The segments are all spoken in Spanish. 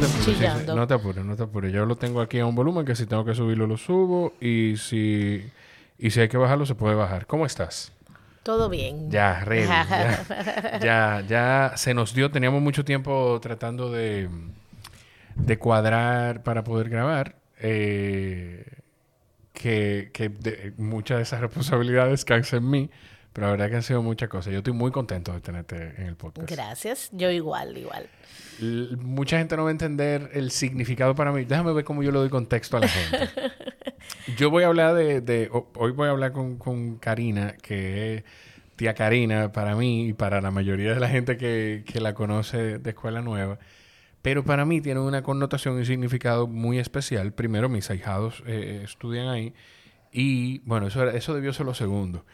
No te apures, chillando. no te apures, no te apures. Yo lo tengo aquí a un volumen que si tengo que subirlo lo subo y si y si hay que bajarlo se puede bajar. ¿Cómo estás? Todo bien. Ya, ready. ya, ya, ya se nos dio, teníamos mucho tiempo tratando de, de cuadrar para poder grabar. eh, que que de- muchas de esas responsabilidades caen en mí, pero la verdad que han sido muchas cosas. Yo estoy muy contento de tenerte en el podcast. Gracias. Yo igual, igual. L- mucha gente no va a entender el significado para mí. Déjame ver cómo yo le doy contexto a la gente. yo voy a hablar de... de- ho- hoy voy a hablar con, con Karina, que es tía Karina para mí y para la mayoría de la gente que, que la conoce de Escuela Nueva. Pero para mí tiene una connotación y significado muy especial. Primero, mis ahijados eh, estudian ahí. Y bueno, eso, eso debió ser lo segundo.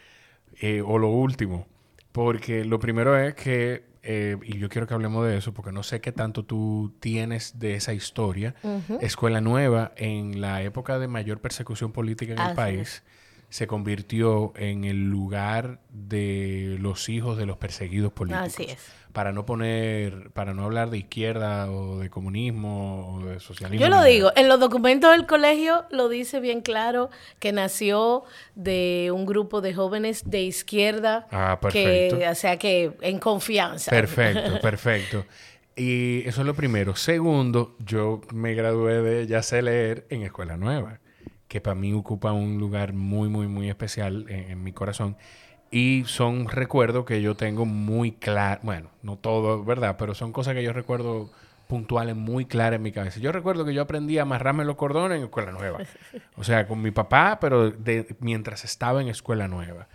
Eh, o lo último. Porque lo primero es que, eh, y yo quiero que hablemos de eso, porque no sé qué tanto tú tienes de esa historia. Escuela Nueva, en la época de mayor persecución política en el país, se convirtió en el lugar de los hijos de los perseguidos políticos. Así es. Para no poner, para no hablar de izquierda o de comunismo o de socialismo. Yo lo digo, en los documentos del colegio lo dice bien claro que nació de un grupo de jóvenes de izquierda Ah, que, perfecto. o sea que en confianza. Perfecto, perfecto. Y eso es lo primero. Segundo, yo me gradué de Ya sé leer en Escuela Nueva, que para mí ocupa un lugar muy, muy, muy especial en, en mi corazón. Y son recuerdos que yo tengo muy claro, bueno, no todo, ¿verdad? Pero son cosas que yo recuerdo puntuales muy claras en mi cabeza. Yo recuerdo que yo aprendí a amarrarme los cordones en Escuela Nueva. O sea, con mi papá, pero de, mientras estaba en Escuela Nueva.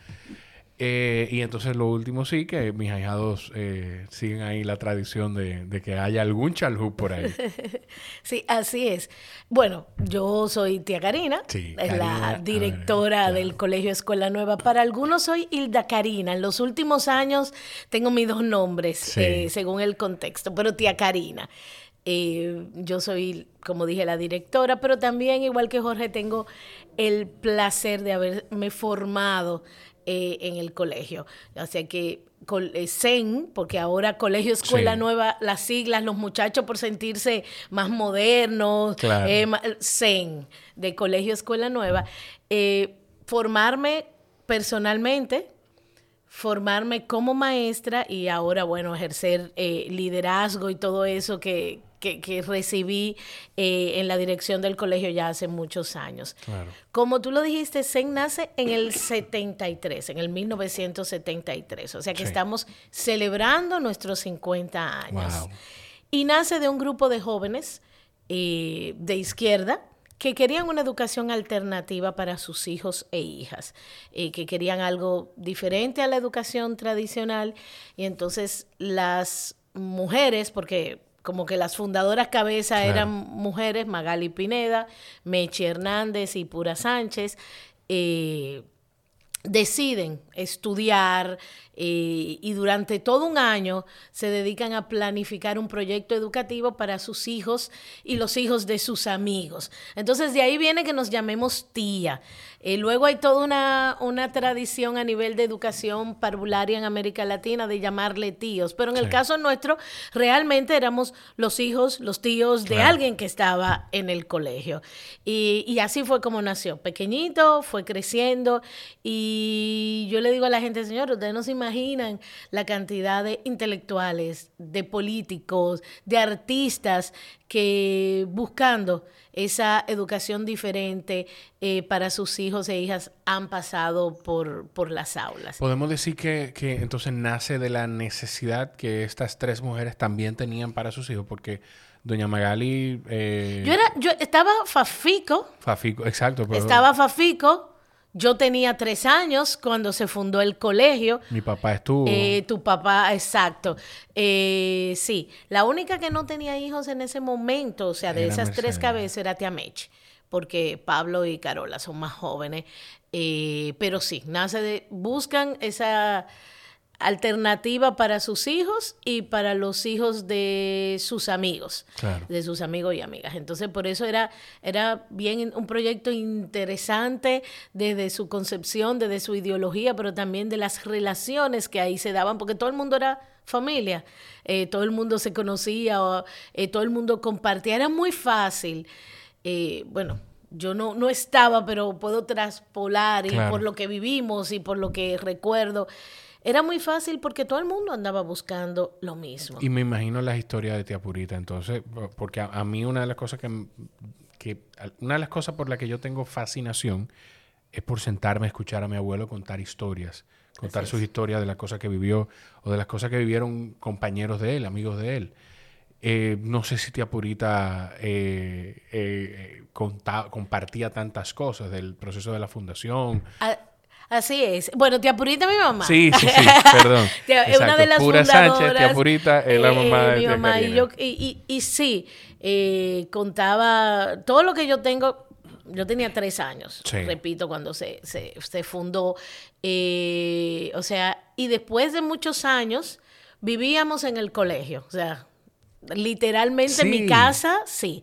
Eh, y entonces lo último sí, que mis ahijados eh, siguen ahí la tradición de, de que haya algún chalhú por ahí. Sí, así es. Bueno, yo soy tía Karina, Sí, Karina, la ver, directora claro. del Colegio Escuela Nueva. Para algunos soy Hilda Karina. En los últimos años tengo mis dos nombres, Sí. eh, según el contexto, pero tía Karina. Eh, yo soy, como dije, la directora, pero también, igual que Jorge, tengo el placer de haberme formado eh, en el colegio. O sea que col- eh, CEN, porque ahora Colegio Escuela Sí. Nueva, las siglas, los muchachos por sentirse más modernos, Claro. eh, CEN, de Colegio Escuela Nueva, eh, formarme personalmente, formarme como maestra y ahora, bueno, ejercer eh, liderazgo y todo eso que, que- que recibí eh, en la dirección del colegio ya hace muchos años. Claro. Como tú lo dijiste, CEN nace en el 73, en el 1973. O sea que Sí. estamos celebrando nuestros 50 años. Wow. Y nace de un grupo de jóvenes eh, de izquierda que querían una educación alternativa para sus hijos e hijas, eh, que querían algo diferente a la educación tradicional. Y entonces las mujeres, porque como que las fundadoras cabeza Claro. eran mujeres, Magali Pineda, Mechi Hernández y Pura Sánchez, eh, deciden estudiar eh, y durante todo un año se dedican a planificar un proyecto educativo para sus hijos y los hijos de sus amigos. Entonces de ahí viene que nos llamemos tía. Eh, luego hay toda una, una tradición a nivel de educación parvularia en América Latina de llamarle tíos, pero en el caso nuestro realmente éramos los hijos, los tíos de Claro. alguien que estaba en el colegio. Y, y así fue como nació. Pequeñito, fue creciendo. Y yo le digo a la gente, señor, ustedes no se imaginan la cantidad de intelectuales, de políticos, de artistas que buscando esa educación diferente eh, para sus hijos e hijas han pasado por, por las aulas. Podemos decir que, que entonces nace de la necesidad que estas tres mujeres también tenían para sus hijos, porque doña Magali... eh, Yo era, yo estaba Fafico, Fafico, exacto. pero estaba Fafico, yo tenía tres años cuando se fundó el colegio. Mi papá estuvo... Eh, tu papá, exacto. Eh, sí, la única que no tenía hijos en ese momento, o sea, de Era esas tres cabezas era Tia Meche, porque Pablo y Carola son más jóvenes. Eh, pero sí, nace de, buscan esa alternativa para sus hijos y para los hijos de sus amigos, de sus amigos y amigas. Entonces, por eso era, era bien un proyecto interesante desde su concepción, desde su ideología, pero también de las relaciones que ahí se daban, porque todo el mundo era familia, eh, todo el mundo se conocía, eh, todo el mundo compartía, era muy fácil. Eh, bueno, yo no, no estaba, pero puedo traspolar y por lo que vivimos y por lo que recuerdo. Era muy fácil porque todo el mundo andaba buscando lo mismo. Y me imagino las historias de Tía Purita, entonces, porque a, mí una de las cosas que, que, una de las cosas por las que yo tengo fascinación es por sentarme a escuchar a mi abuelo contar historias, contar sus historias de las cosas que vivió o de las cosas que vivieron compañeros de él, amigos de él. Eh, no sé si Tía Purita eh, eh, compartía tantas cosas del proceso de la fundación. Ah, Así es. Bueno, tía Purita mi mamá. Sí, sí, sí, perdón. Es una de las Pura Sánchez, tía Purita es la mamá de mi tía mamá. Y, yo, y, y, sí, eh, contaba todo lo que yo tengo. Yo tenía tres años, repito, cuando se, se, se fundó. Eh, o sea, y después de muchos años vivíamos en el colegio. O sea, literalmente en mi casa, sí.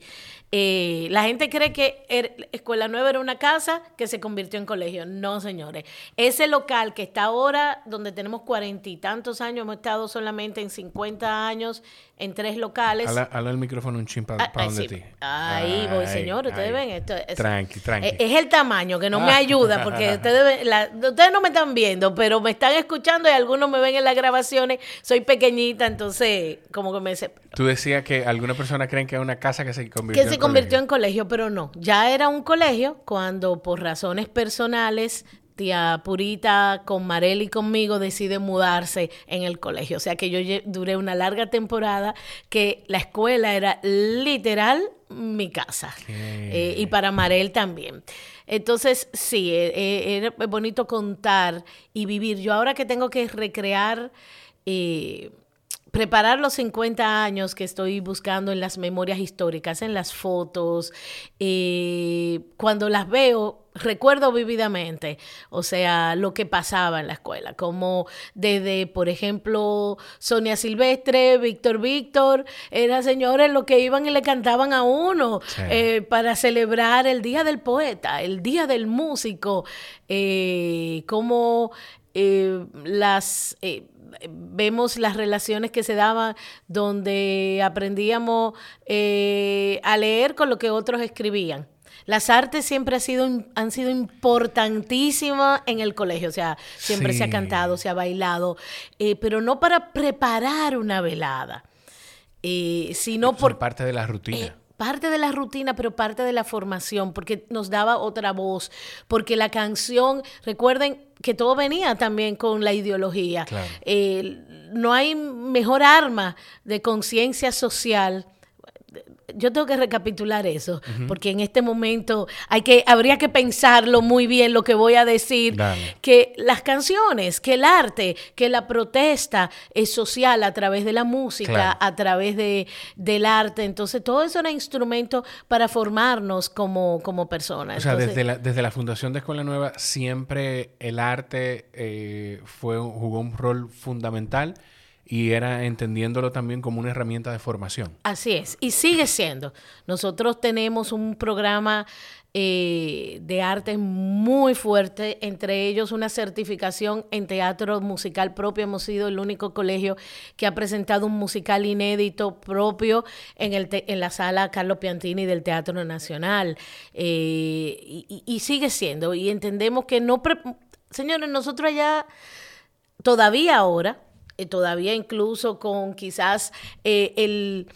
Eh, la gente cree que er, Escuela Nueva era una casa que se convirtió en colegio. No, señores. Ese local que está ahora, donde tenemos cuarenta y tantos años, hemos estado solamente en 50 años en tres locales. Habla, el micrófono un chin para ah, donde ti. Ahí voy, señor. Ustedes ven esto. Es, tranqui, tranqui. Es, el tamaño que no me ayuda porque ustedes, ustedes no me están viendo, pero me están escuchando y algunos me ven en las grabaciones. Soy pequeñita, entonces como que me... Tú decías que algunas personas creen que es una casa que se convirtió Que se convirtió en colegio, pero no. Ya era un colegio cuando por razones personales tía Purita con Marel y conmigo decide mudarse en el colegio. O sea que yo duré una larga temporada que la escuela era literal mi casa. Eh, y para Marel también. Entonces, sí, e, e, era bonito contar y vivir. Yo ahora que tengo que recrear... Eh, preparar los 50 años que estoy buscando en las memorias históricas, en las fotos, eh, cuando las veo, recuerdo vívidamente, o sea, lo que pasaba en la escuela, como desde, por ejemplo, Sonia Silvestre, Víctor Víctor, eran señores los que iban y le cantaban a uno eh, para celebrar el Día del Poeta, el Día del Músico, eh, como las vemos las relaciones que se daban donde aprendíamos eh, a leer con lo que otros escribían. Las artes siempre ha sido, han sido importantísimas en el colegio, o sea, siempre se ha cantado, se ha bailado, eh, pero no para preparar una velada, eh, sino por... parte de la rutina parte de la rutina, pero parte de la formación, porque nos daba otra voz, porque la canción, recuerden que todo venía también con la ideología. Eh, no hay mejor arma de conciencia social yo tengo que recapitular eso, porque en este momento hay que, habría que pensarlo muy bien lo que voy a decir, que las canciones, que el arte, que la protesta es social a través de la música, a través de, del arte, entonces todo eso era instrumento para formarnos como, como personas. O sea, desde, la, desde la fundación de Escuela Nueva siempre el arte eh, fue, jugó un rol fundamental y era entendiéndolo también como una herramienta de formación. Así es, y sigue siendo. Nosotros tenemos un programa eh, de arte muy fuerte, entre ellos una certificación en teatro musical propio. Hemos sido el único colegio que ha presentado un musical inédito propio en, el en la sala Carlos Piantini del Teatro Nacional. Eh, y, y sigue siendo, y entendemos que no... Señores, nosotros allá, todavía ahora, todavía incluso con quizás eh, el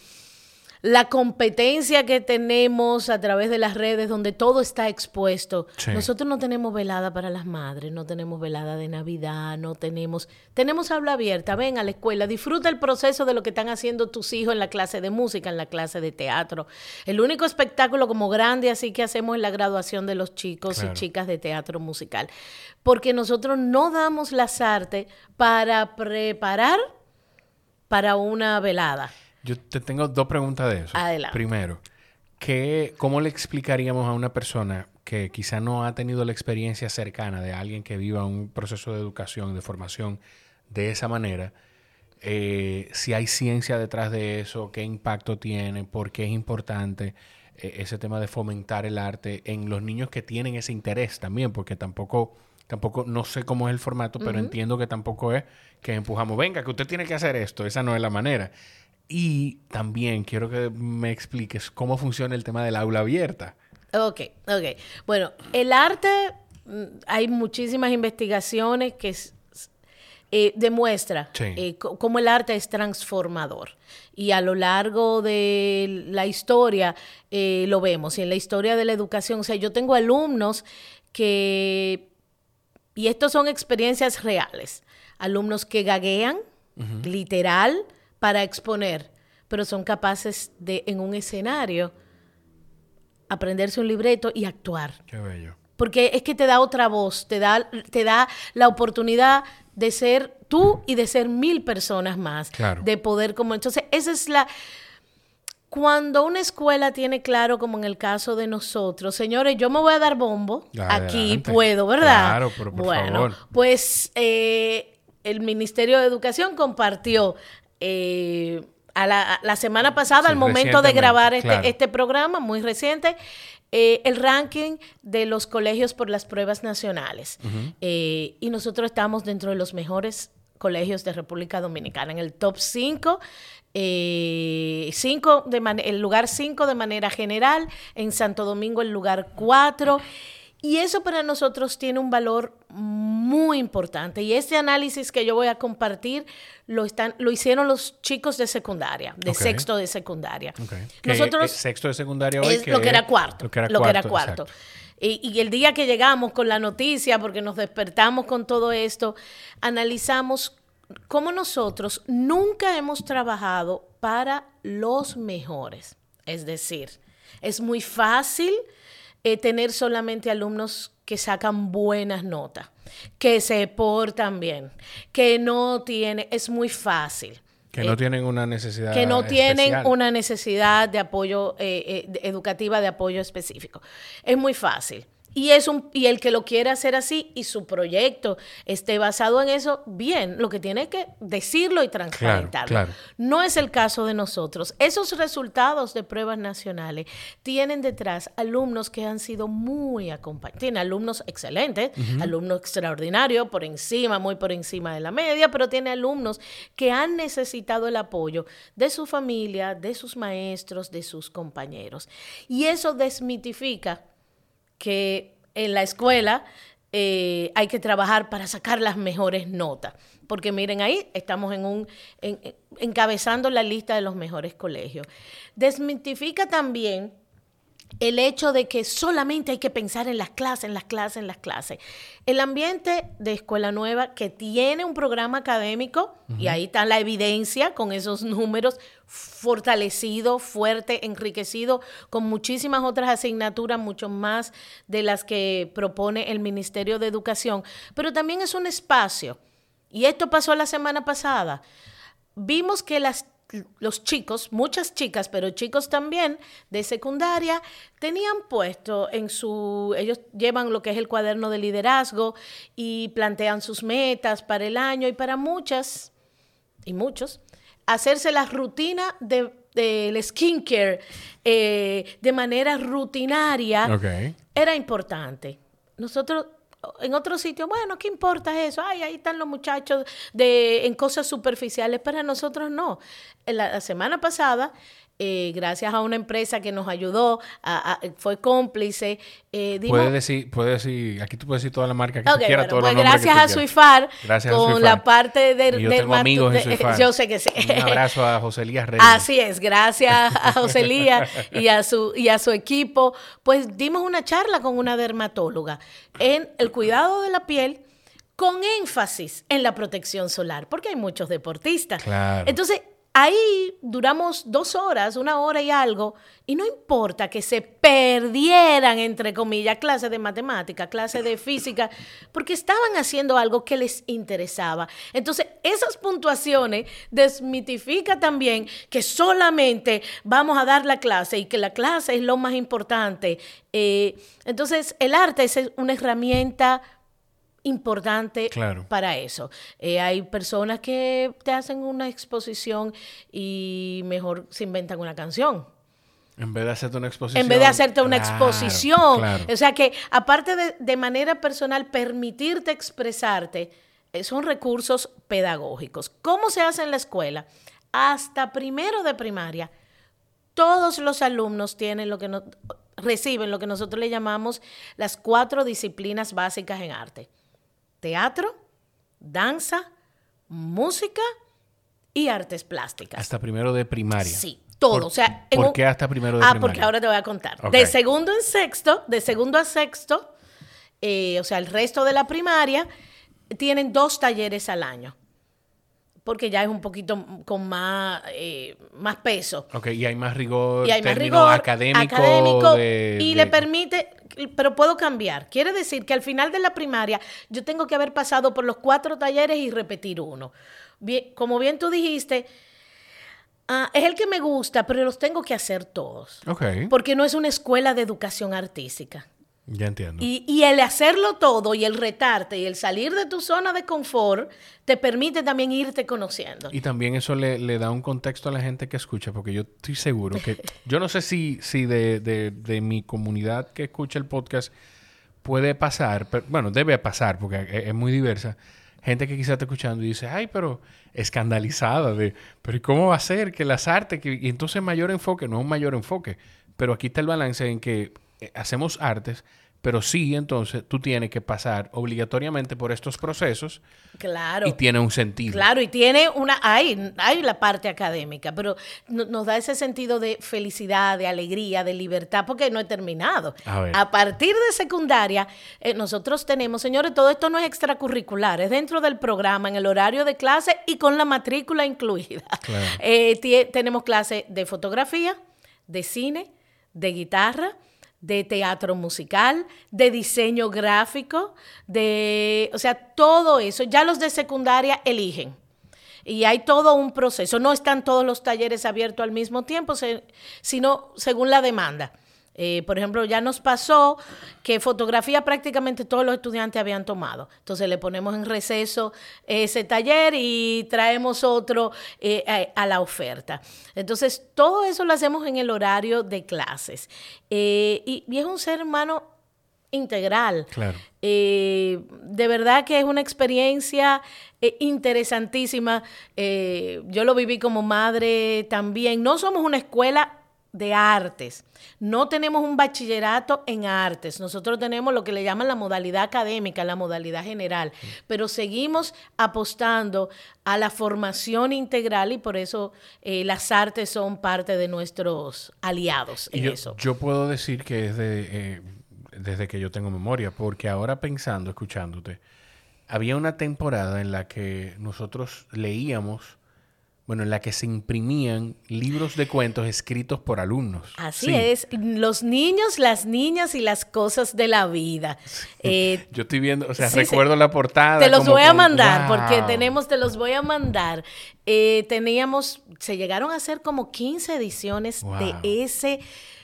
la competencia que tenemos a través de las redes donde todo está expuesto. Nosotros no tenemos velada para las madres, no tenemos velada de Navidad, no tenemos, tenemos habla abierta, ven a la escuela, disfruta el proceso de lo que están haciendo tus hijos en la clase de música, en la clase de teatro. El único espectáculo como grande así que hacemos es la graduación de los chicos y chicas de teatro musical. Porque nosotros no damos las artes para preparar para una velada. Yo te tengo dos preguntas de eso. Adelante. Primero, ¿qué, ¿cómo le explicaríamos a una persona que quizá no ha tenido la experiencia cercana de alguien que viva un proceso de educación, de formación de esa manera, eh, si hay ciencia detrás de eso, qué impacto tiene, por qué es importante eh, ese tema de fomentar el arte en los niños que tienen ese interés también, porque tampoco, tampoco, no sé cómo es el formato, pero entiendo que tampoco es que empujamos, venga, que usted tiene que hacer esto, esa no es la manera. Y también quiero que me expliques cómo funciona el tema del aula abierta. Ok, ok. Bueno, el arte, mm, hay muchísimas investigaciones que eh, demuestra eh, cómo el arte es transformador. Y a lo largo de la historia eh, lo vemos. Y en la historia de la educación, o sea, yo tengo alumnos que, y estos son experiencias reales, alumnos que gaguean, literal, para exponer, pero son capaces de, en un escenario, aprenderse un libreto y actuar. Qué bello. Porque es que te da otra voz, te da, te da la oportunidad de ser tú y de ser mil personas más. Claro. De poder como... Entonces, esa es la... Cuando una escuela tiene claro, como en el caso de nosotros, señores, yo me voy a dar bombo, aquí puedo, ¿verdad? Claro, pero por bueno, pues eh, el Ministerio de Educación compartió eh, a la, semana pasada, al momento de grabar este, este, programa, muy reciente, eh, el ranking de los colegios por las pruebas nacionales. Eh, y nosotros estamos dentro de los mejores colegios de República Dominicana, en el top 5. cinco de el lugar 5 de manera general, en Santo Domingo el lugar 4 y eso para nosotros tiene un valor muy importante. Y este análisis que yo voy a compartir lo, están, lo hicieron los chicos de secundaria, de sexto de secundaria. Nosotros, sexto de secundaria hoy es lo que era cuarto. Lo que era cuarto. Y, y, el día que llegamos con la noticia, porque nos despertamos con todo esto, analizamos cómo nosotros nunca hemos trabajado para los mejores. Es decir, es muy fácil eh, tener solamente alumnos que sacan buenas notas, que se portan bien, que no tienen, es muy fácil. Que no eh, tienen una necesidad. Que no tienen una necesidad de apoyo eh, educativa, de apoyo específico. Es muy fácil. Y, es un, y el que lo quiere hacer así y su proyecto esté basado en eso, bien, lo que tiene que decirlo y transparentarlo. No es el caso de nosotros. Esos resultados de pruebas nacionales tienen detrás alumnos que han sido muy acompañados. Tienen alumnos excelentes, alumnos extraordinarios, por encima, muy por encima de la media, pero tiene alumnos que han necesitado el apoyo de su familia, de sus maestros, de sus compañeros. Y eso desmitifica que en la escuela eh, hay que trabajar para sacar las mejores notas. Porque miren ahí, estamos en un, encabezando la lista de los mejores colegios. Desmitifica también el hecho de que solamente hay que pensar en las clases, en las clases, en las clases. El ambiente de Escuela Nueva, que tiene un programa académico, y ahí está la evidencia con esos números, fortalecido, fuerte, enriquecido, con muchísimas otras asignaturas, mucho más de las que propone el Ministerio de Educación, pero también es un espacio. Y esto pasó la semana pasada. Vimos que las los chicos, muchas chicas, pero chicos también de secundaria, tenían puesto en su, ellos llevan lo que es el cuaderno de liderazgo y plantean sus metas para el año y para muchas y muchos, hacerse la rutina de del skincare eh, de manera rutinaria era importante. Nosotros en otro sitio, bueno, ¿qué importa eso? Ay, ahí están los muchachos de, en cosas superficiales. Para nosotros no. La, la semana pasada eh, gracias a una empresa que nos ayudó, fue cómplice. Eh, puede decir, puede decir, aquí tú puedes decir toda la marca que tú quieras, pues gracias a Suifar, con la parte de, yo tengo amigos en Suifar. Yo sé que sí. Un abrazo a José Elías Reyes. Así es, gracias a José Elías y a su y a su equipo, pues dimos una charla con una dermatóloga en el cuidado de la piel con énfasis en la protección solar, porque hay muchos deportistas. Claro. Entonces, Ahí duramos dos horas, una hora y algo, y no importa que se perdieran, entre comillas, clases de matemática, clases de física, porque estaban haciendo algo que les interesaba. Entonces, esas puntuaciones desmitifica también que solamente vamos a dar la clase y que la clase es lo más importante. Eh, entonces, el arte es una herramienta importante Claro. para eso. Eh, hay personas que te hacen una exposición y mejor se inventan una canción. En vez de hacerte una exposición. En vez de hacerte una Claro, exposición. claro. O sea que, aparte de, de manera personal, permitirte expresarte, eh, son recursos pedagógicos. ¿Cómo se hace en la escuela? Hasta primero de primaria, todos los alumnos tienen lo que no- reciben lo que nosotros le llamamos las cuatro disciplinas básicas en arte. Teatro, danza, música y artes plásticas. Hasta primero de primaria. Sí, todo. ¿Por, o sea, en ¿por un- qué hasta primero de ah, primaria? porque ahora te voy a contar. De segundo en sexto, de segundo a sexto, eh, o sea, el resto de la primaria, tienen dos talleres al año. Porque ya es un poquito con más, eh, más peso. Ok, y hay más rigor, Y hay más rigor académico. académico, de- y de- le permite, pero puedo cambiar. Quiere decir que al final de la primaria yo tengo que haber pasado por los cuatro talleres y repetir uno. Bien, como bien tú dijiste, ah, es el que me gusta, pero los tengo que hacer todos. Ok, Porque no es una escuela de educación artística. Ya entiendo. Y, y el hacerlo todo y el retarte y el salir de tu zona de confort te permite también irte conociendo. Y también eso le, le da un contexto a la gente que escucha, porque yo estoy seguro que, yo no sé si, si de, de- de mi comunidad que escucha el podcast puede pasar, pero, bueno, debe pasar, porque es, es muy diversa, gente que quizás está escuchando y dice, ay, pero escandalizada de, pero ¿y cómo va a ser que las artes, que, y entonces mayor enfoque, no es un mayor enfoque, pero aquí está el balance en que hacemos artes, pero sí, entonces tú tienes que pasar obligatoriamente por estos procesos Claro. y tiene un sentido. Claro, y tiene una, hay, hay la parte académica, pero no- nos da ese sentido de felicidad, de alegría, de libertad, porque no he terminado. A ver. partir de secundaria, eh, nosotros tenemos, señores, todo esto no es extracurricular, es dentro del programa, en el horario de clase y con la matrícula incluida. Claro. Eh, tenemos clases de fotografía, de cine, de guitarra, de teatro musical, de diseño gráfico, de, o sea, todo eso. Ya los de secundaria eligen. Y hay todo un proceso. No están todos los talleres abiertos al mismo tiempo, sino según la demanda. Eh, por ejemplo, ya nos pasó que fotografía prácticamente todos los estudiantes habían tomado. Entonces le ponemos en receso ese taller y traemos otro eh, a, a la oferta. Entonces, todo eso lo hacemos en el horario de clases. Eh, y, y es un ser humano integral. Claro. De verdad que es una experiencia interesantísima. Yo lo viví como madre también. No somos una escuela de artes. No tenemos un bachillerato en artes. Nosotros tenemos lo que le llaman la modalidad académica, la modalidad general. Pero seguimos apostando a la formación integral y por eso eh, las artes son parte de nuestros aliados Y en yo, eso. yo puedo decir que es de, eh, desde que yo tengo memoria, porque ahora pensando, escuchándote, había una temporada en la que nosotros leíamos, bueno, en la que se imprimían libros de cuentos escritos por alumnos. Así Sí. es, los niños, las niñas y las cosas de la vida. Eh, Yo estoy viendo, o sea, Sí, recuerdo la portada. te los como voy a mandar, porque tenemos, te los voy a mandar. Eh, teníamos, se llegaron a hacer como 15 ediciones Wow. de ese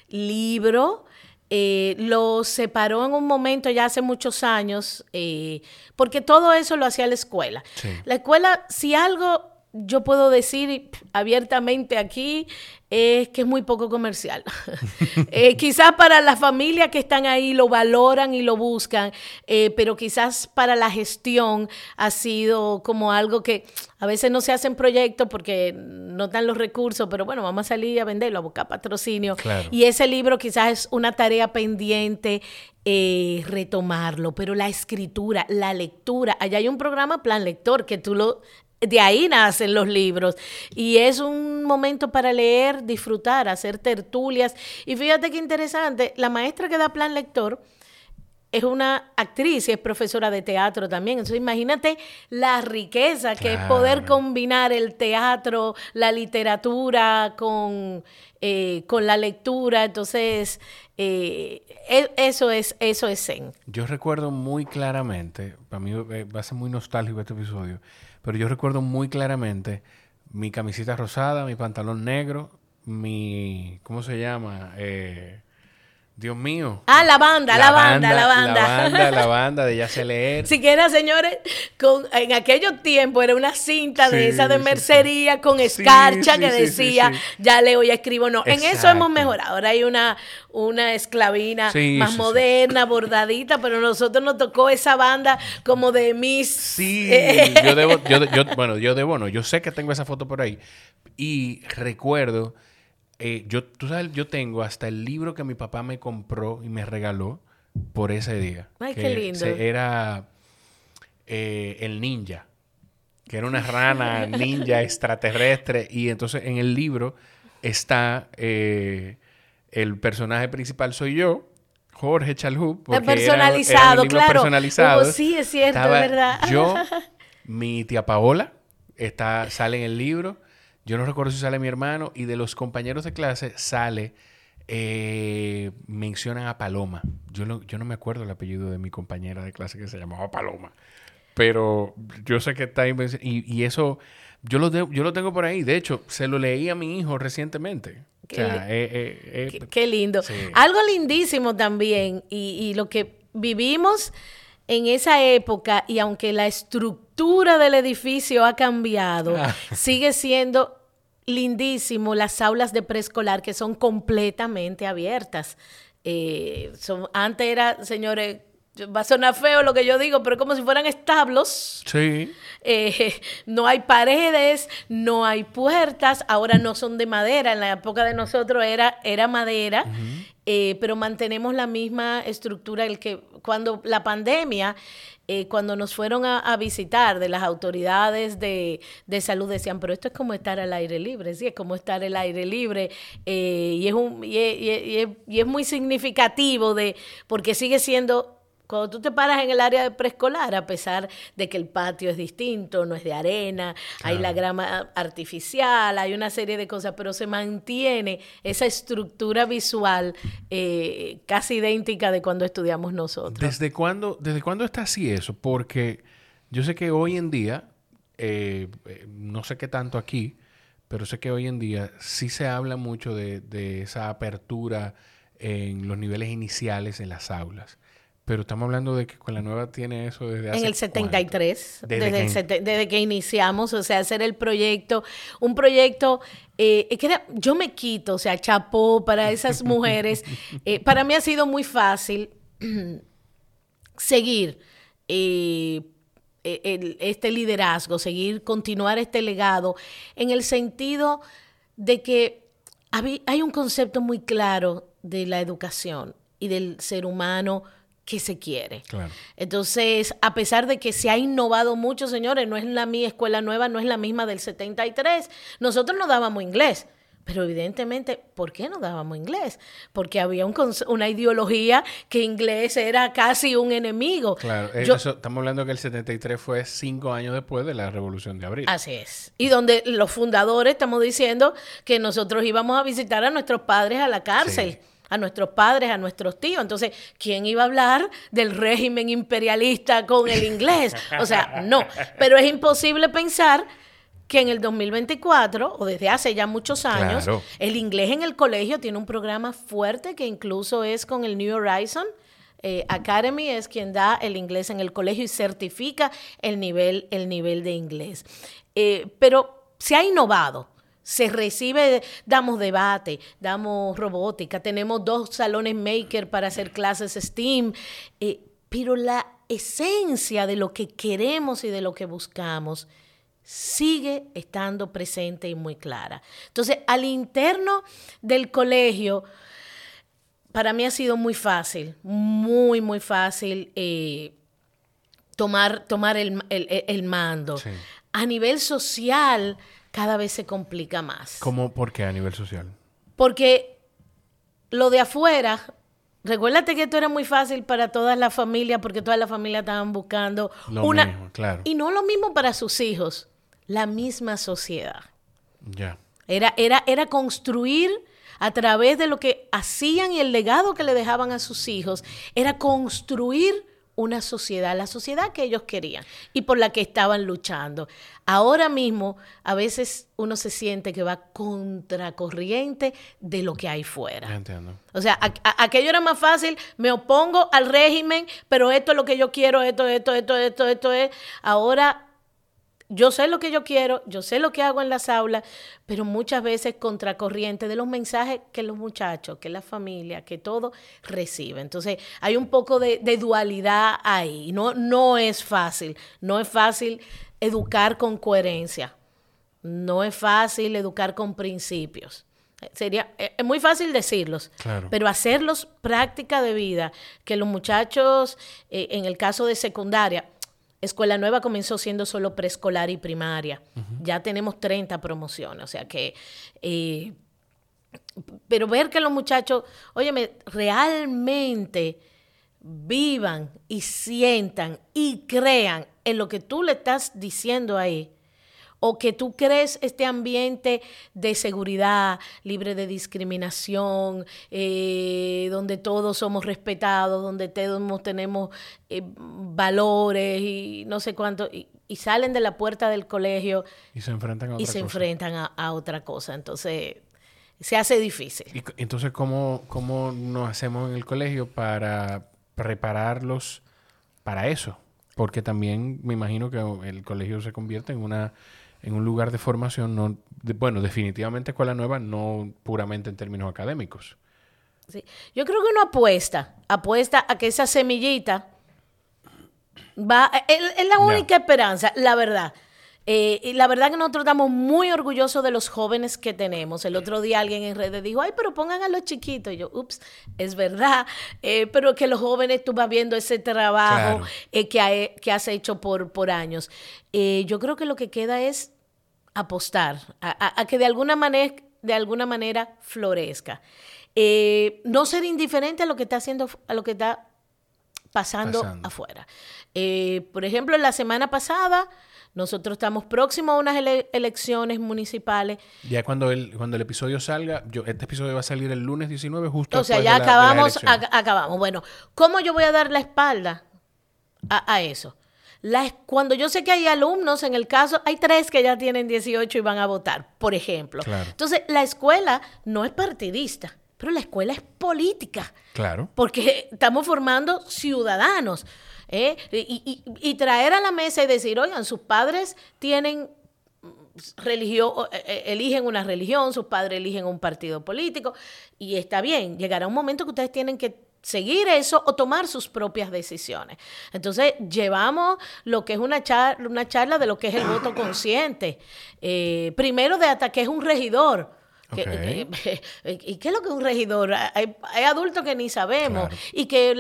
libro. Eh, lo separó en un momento ya hace muchos años, eh, porque todo eso lo hacía la escuela. La escuela, si algo yo puedo decir abiertamente aquí, es que es muy poco comercial. Eh, quizás para las familias que están ahí lo valoran y lo buscan, eh, pero quizás para la gestión ha sido como algo que a veces no se hacen proyectos porque no están los recursos, pero bueno, vamos a salir a venderlo, a buscar patrocinio. Claro. Y ese libro quizás es una tarea pendiente eh, retomarlo, pero la escritura, la lectura, allá hay un programa Plan Lector que tú lo... De ahí nacen los libros y es un momento para leer, disfrutar, hacer tertulias. Y fíjate qué interesante, la maestra que da Plan Lector es una actriz y es profesora de teatro también. Entonces imagínate la riqueza que es poder combinar el teatro, la literatura con, eh, con la lectura. Entonces, eh, e- eso es, eso es Zen. Yo recuerdo muy claramente, para mí eh, va a ser muy nostálgico este episodio, pero yo recuerdo muy claramente mi camiseta rosada, mi pantalón negro, mi, ¿cómo se llama? Eh, Dios mío. Ah, la banda, la, banda, la banda. La banda, la banda de Ya sé leer. Siquiera, señores, con, en aquellos tiempos era una cinta de esa de sí, mercería con escarcha sí, que decía, ya leo, ya escribo. No, en eso hemos mejorado. Ahora hay una, una esclavina más moderna, bordadita, pero a nosotros nos tocó esa banda como de Miss. Sí, eh, yo debo, yo, yo- bueno, yo debo, no, yo sé que tengo esa foto por ahí. Y recuerdo, eh, yo, tú sabes, yo tengo hasta el libro que mi papá me compró y me regaló por ese día. Ay, que qué lindo. se- era eh, El Ninja, que era una rana ninja extraterrestre. Y entonces en el libro está eh, el personaje principal soy yo. Jorge Chalhub. porque personalizado, libros claro. personalizados. Hubo- sí, es cierto, es verdad. Yo, mi tía Paola, está, sale en el libro. Yo no recuerdo si sale mi hermano. Y de los compañeros de clase sale, eh, mencionan a Paloma. Yo no, yo no me acuerdo el apellido de mi compañera de clase que se llamaba Paloma. Pero yo sé que está Y, y eso, yo lo, de- yo lo tengo por ahí. De hecho, se lo leí a mi hijo recientemente. O Qué sea, eh, eh, eh, Qué, qué lindo. Sí. Algo lindísimo también, y, y lo que vivimos en esa época, y aunque la estructura del edificio ha cambiado, Ah. sigue siendo lindísimo las aulas de preescolar que son completamente abiertas. Eh, son, antes era, señores, va a sonar feo lo que yo digo, pero como si fueran establos. sí. Eh, no hay paredes, no hay puertas, ahora no son de madera, en la época de nosotros era, era madera, eh, pero mantenemos la misma estructura. El que cuando la pandemia, eh, cuando nos fueron a, a visitar de las autoridades de, de salud, decían, pero esto es como estar al aire libre, sí, es como estar al aire libre, eh, y, es un, y, es, y es- muy significativo de, porque sigue siendo cuando tú te paras en el área de preescolar, a pesar de que el patio es distinto, no es de arena, hay la grama artificial, hay una serie de cosas, pero se mantiene esa estructura visual eh, casi idéntica de cuando estudiamos nosotros. ¿Desde cuándo, ¿Desde cuándo está así eso? Porque yo sé que hoy en día, eh, eh, no sé qué tanto aquí, pero sé que hoy en día sí se habla mucho de, de esa apertura en los niveles iniciales en las aulas. Pero estamos hablando de que con la nueva tiene eso desde hace En el cuánto? 73, Desde desde, el que- sete- desde que iniciamos, o sea, hacer el proyecto, un proyecto eh, que era- yo me quito, o sea, chapó para esas mujeres. Eh, para mí ha sido muy fácil seguir eh, el- este liderazgo, seguir, continuar este legado, en el sentido de que hay un concepto muy claro de la educación y del ser humano que se quiere. Claro. Entonces, a pesar de que se ha innovado mucho, señores, no es la mi escuela nueva, no es la misma del 73. Nosotros no dábamos inglés, pero evidentemente, ¿por qué no dábamos inglés? Porque había un una ideología que inglés era casi un enemigo. Claro, eh, Yo- eso- estamos hablando que el 73 fue cinco años después de la Revolución de Abril. Así es. Y donde los fundadores estamos diciendo que nosotros íbamos a visitar a nuestros padres a la cárcel. Sí. A nuestros padres, a nuestros tíos. Entonces, ¿quién iba a hablar del régimen imperialista con el inglés? O sea, no. Pero es imposible pensar que en el 2024, o desde hace ya muchos años, Claro. el inglés en el colegio tiene un programa fuerte que incluso es con el New Horizon. Eh, Academy es quien da el inglés en el colegio y certifica el nivel, el nivel de inglés. Eh, pero se ha innovado. Se recibe, damos debate, damos robótica, tenemos dos salones maker para hacer clases STEAM, eh, pero la esencia de lo que queremos y de lo que buscamos sigue estando presente y muy clara. Entonces, al interno del colegio, para mí ha sido muy fácil, muy, muy fácil eh, tomar, tomar el, el- el mando. Sí. A nivel social, cada vez se complica más. ¿Cómo? ¿Por qué a nivel social? Porque lo de afuera, recuérdate que esto era muy fácil para todas las familias, porque todas las familias estaban buscando Lo una... mismo, claro. Y no lo mismo para sus hijos, la misma sociedad. Ya. Era, era, era construir a través de lo que hacían y el legado que le dejaban a sus hijos, era construir una sociedad, la sociedad que ellos querían y por la que estaban luchando. Ahora mismo, a veces uno se siente que va contracorriente de lo que hay fuera. Entiendo. O sea, aquello era más fácil, me opongo al régimen, pero esto es lo que yo quiero, esto, esto, esto, esto, esto es. Ahora yo sé lo que yo quiero, yo sé lo que hago en las aulas, pero muchas veces contracorriente de los mensajes que los muchachos, que la familia, que todo recibe. Entonces, hay un poco de, dualidad ahí. No, no es fácil, no es fácil educar con coherencia, no es fácil educar con principios. Sería, es muy fácil decirlos, pero hacerlos práctica de vida, que los muchachos, eh, en el caso de secundaria, Escuela Nueva comenzó siendo solo preescolar y primaria. Ya tenemos 30 promociones, o sea que... Eh, pero ver que los muchachos, óyeme, realmente vivan y sientan y crean en lo que tú le estás diciendo ahí, o que tú crees este ambiente de seguridad, libre de discriminación, eh, donde todos somos respetados, donde todos tenemos eh, valores y no sé cuánto, y, salen de la puerta del colegio y se enfrentan a otra y se enfrentan a, otra cosa. Entonces, se hace difícil. Y, entonces, ¿cómo, ¿cómo nos hacemos en el colegio para prepararlos para eso? Porque también me imagino que el colegio se convierte en una en un lugar de formación, no, bueno, definitivamente escuela nueva, no puramente en términos académicos. Sí. Yo creo que uno apuesta, apuesta a que esa semillita va, es, la única esperanza, la verdad. Eh, y la verdad que nosotros estamos muy orgullosos de los jóvenes que tenemos. El otro día alguien en redes dijo, ay, pero pongan a los chiquitos. Y yo, ups, es verdad, eh, pero que los jóvenes, tú vas viendo ese trabajo eh, que, que, has hecho por, por años. yo creo que lo que queda es apostar a, que de alguna manera, de alguna manera florezca. no ser indiferente a lo que está haciendo, a lo que está pasando, afuera. por ejemplo, la semana pasada nosotros estamos próximos a unas elecciones municipales. Ya cuando el, cuando el episodio salga, yo, este episodio va a salir el lunes 19, justo O sea, ya acabamos, acabamos. Bueno, ¿cómo yo voy a dar la espalda a, eso? cuando yo sé que hay alumnos, en el caso, hay tres que ya tienen 18 y van a votar, por ejemplo. Entonces, la escuela no es partidista, pero la escuela es política. Claro. Porque estamos formando ciudadanos. ¿Eh? Y, traer a la mesa y decir, oigan, sus padres tienen religión, eh, eh, eligen una religión, sus padres eligen un partido político, y está bien, llegará un momento que ustedes tienen que seguir eso o tomar sus propias decisiones. Entonces, llevamos lo que es una, charla, una charla de lo que es el voto consciente. primero de hasta que es un regidor. Eh, eh, ¿Y qué es lo que es un regidor? Hay, adultos que ni sabemos y que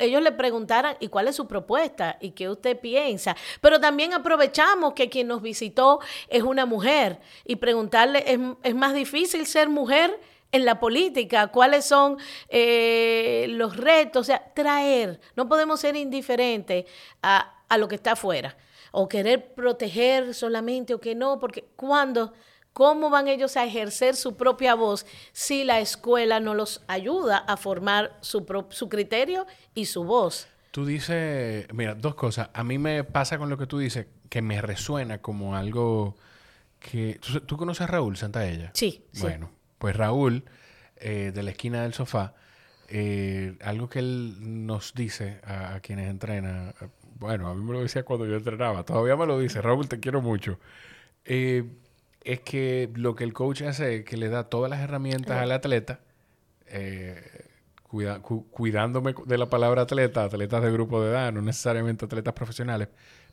ellos le preguntaran ¿y cuál es su propuesta? ¿Y qué usted piensa? Pero también aprovechamos que quien nos visitó es una mujer y preguntarle, ¿es, es más difícil ser mujer? en la política, cuáles son eh, los retos, o sea, traer, no podemos ser indiferentes a, a lo que está afuera o querer proteger solamente o que no, porque cuando ¿Cómo van ellos a ejercer su propia voz si la escuela no los ayuda a formar su, su criterio y su voz? Tú dices, mira, dos cosas. A mí me pasa con lo que tú dices, que me resuena como algo que... ¿Tú, conoces a Raúl Santaella? Sí. Bueno, pues Raúl, eh, de la esquina del sofá, eh, algo que él nos dice a, a, quienes entrenan, bueno, a mí me lo decía cuando yo entrenaba, todavía me lo dice, Raúl, te quiero mucho. Eh, es que lo que el coach hace es que le da todas las herramientas al atleta, eh, cuidándome de la palabra atleta, atletas de grupo de edad, no necesariamente atletas profesionales,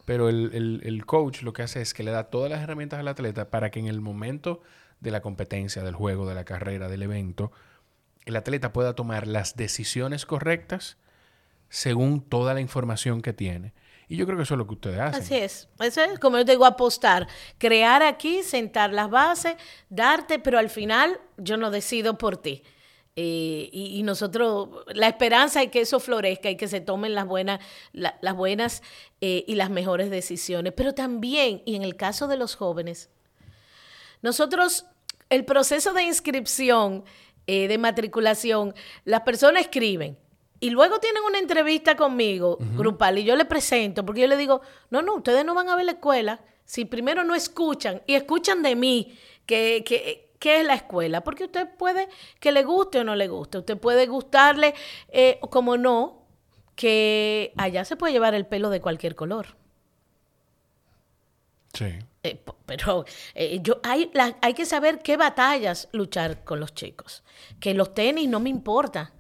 pero el, coach lo que hace es que le da todas las herramientas al atleta para que en el momento de la competencia, del juego, de la carrera, del evento, el atleta pueda tomar las decisiones correctas según toda la información que tiene y yo creo que eso es lo que ustedes hacen. Así es. Eso es, como yo te digo, apostar. Crear aquí, sentar las bases, darte, pero al final yo no decido por ti. Eh, y, nosotros, la esperanza es que eso florezca y que se tomen las buenas, las buenas eh, y las mejores decisiones. Pero también, y en el caso de los jóvenes, nosotros, el proceso de inscripción, eh, de matriculación, las personas escriben y luego tienen una entrevista conmigo, grupal, y yo le presento, porque yo le digo, no, no, ustedes no van a ver la escuela si primero no escuchan y escuchan de mí que, que ¿Qué es la escuela? Porque usted puede que le guste o no le guste. Usted puede gustarle, eh, como no, que allá se puede llevar el pelo de cualquier color. Sí. Eh, pero eh, yo hay, hay que saber qué batallas luchar con los chicos. Que los tenis no me importa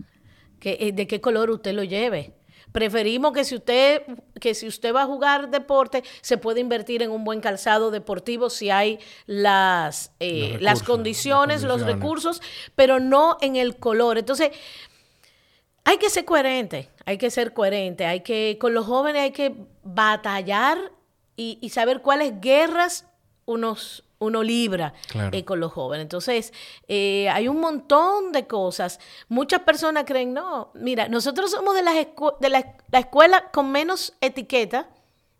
que, eh, de qué color usted lo lleve. Preferimos que si usted que si usted va a jugar deporte se puede invertir en un buen calzado deportivo si hay las las condiciones, los recursos, pero no en el color. Entonces hay que ser coherente, hay que ser coherente, hay que con los jóvenes hay que batallar y, saber cuáles guerras unos, uno libra eh, con los jóvenes. Entonces, eh, hay un montón de cosas. Muchas personas creen, no, mira, nosotros somos de, las de la, escuela con menos etiqueta,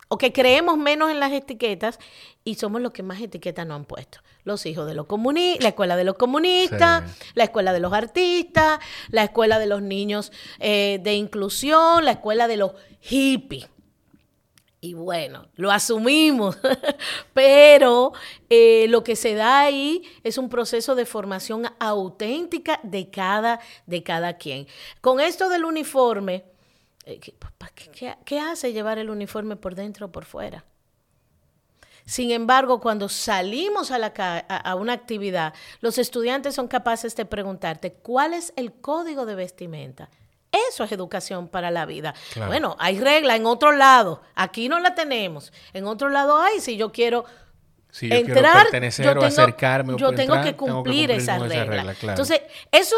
o que creemos menos en las etiquetas, y somos los que más etiquetas no han puesto. Los hijos de los comunistas, la escuela de los comunistas, la escuela de los artistas, la escuela de los niños eh, de inclusión, la escuela de los hippies. Y bueno, lo asumimos, pero eh, lo que se da ahí es un proceso de formación auténtica de cada, de cada quien. Con esto del uniforme, eh, ¿qué, hace llevar el uniforme por dentro o por fuera? Sin embargo, cuando salimos a, la, a una actividad, los estudiantes son capaces de preguntarte, ¿cuál es el código de vestimenta? Eso es educación para la vida. Bueno, hay regla en otro lado. Aquí no la tenemos. En otro lado hay. Si yo quiero entrar, yo tengo, acercarme yo tengo, que cumplir esa regla. Entonces, eso,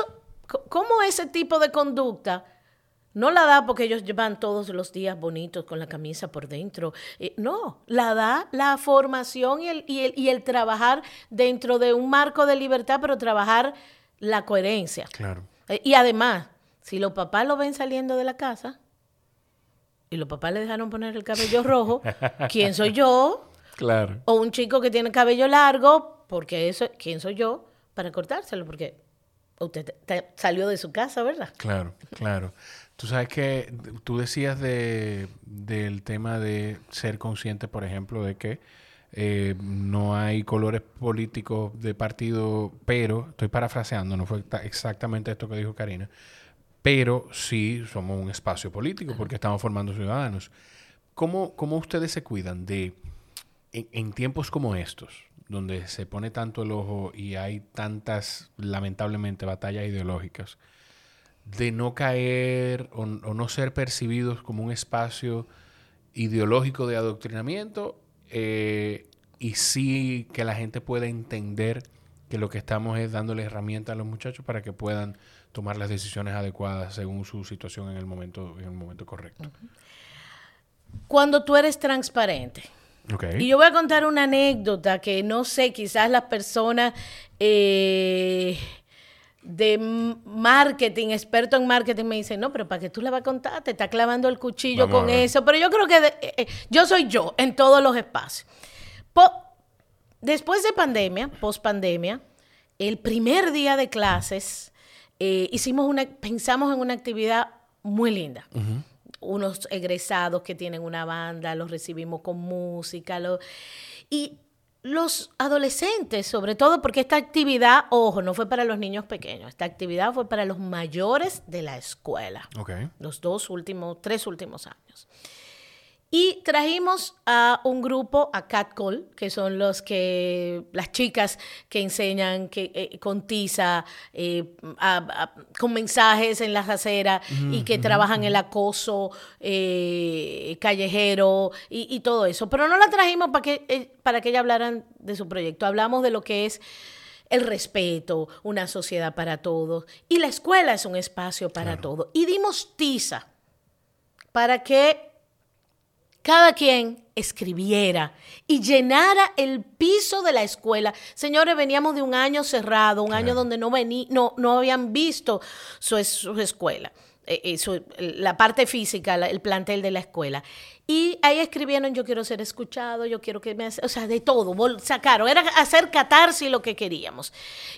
¿cómo ese tipo de conducta no la da porque ellos van todos los días bonitos con la camisa por dentro? Eh, no, la da la formación y el, y, el, y el trabajar dentro de un marco de libertad, pero trabajar la coherencia. Claro. Eh, y además, si los papás lo ven saliendo de la casa y los papás le dejaron poner el cabello rojo, ¿quién soy yo? Claro. O un chico que tiene cabello largo, porque eso, ¿quién soy yo para cortárselo? Porque usted salió de su casa, ¿verdad? Claro, claro. Tú sabes que tú decías de, del tema de ser consciente, por ejemplo, de que eh, no hay colores políticos de partido, pero, estoy parafraseando, no fue exactamente esto que dijo Karina, pero sí somos un espacio político porque estamos formando ciudadanos. ¿Cómo, cómo ustedes se cuidan de, en, tiempos como estos, donde se pone tanto el ojo y hay tantas, lamentablemente, batallas ideológicas, de no caer o, no ser percibidos como un espacio ideológico de adoctrinamiento eh, y sí que la gente pueda entender que lo que estamos es dándole herramientas a los muchachos para que puedan tomar las decisiones adecuadas según su situación en el momento, en el momento correcto. Cuando tú eres transparente. Y yo voy a contar una anécdota que no sé, quizás las personas eh, de marketing, experto en marketing, me dicen, no, pero ¿para qué tú le vas a contar? Te está clavando el cuchillo con eso. Pero yo creo que eh, eh, yo soy yo en todos los espacios. después de pandemia, post pandemia, el primer día de clases, eh, hicimos una, pensamos en una actividad muy linda. Unos egresados que tienen una banda, los recibimos con música. y los adolescentes, sobre todo, porque esta actividad, ojo, no fue para los niños pequeños, esta actividad fue para los mayores de la escuela. Los dos últimos, tres últimos años. Y trajimos a un grupo, a Catcall, que son los que, las chicas que enseñan que, eh, con tiza, eh, con mensajes en las aceras y que trabajan el acoso eh, callejero y, todo eso. Pero no la trajimos para que, para que ella hablaran de su proyecto. Hablamos de lo que es el respeto, una sociedad para todos. Y la escuela es un espacio para todos. Y dimos tiza para que cada quien escribiera y llenara el piso de la escuela. Señores, veníamos de un año cerrado, un año donde no, vení, no, no habían visto su, escuela. Eh, eh, la parte física, el plantel de la escuela. Y ahí escribieron, yo quiero ser escuchado, yo quiero que me... O sea, de todo, sacaron, era hacer catarsis lo que queríamos.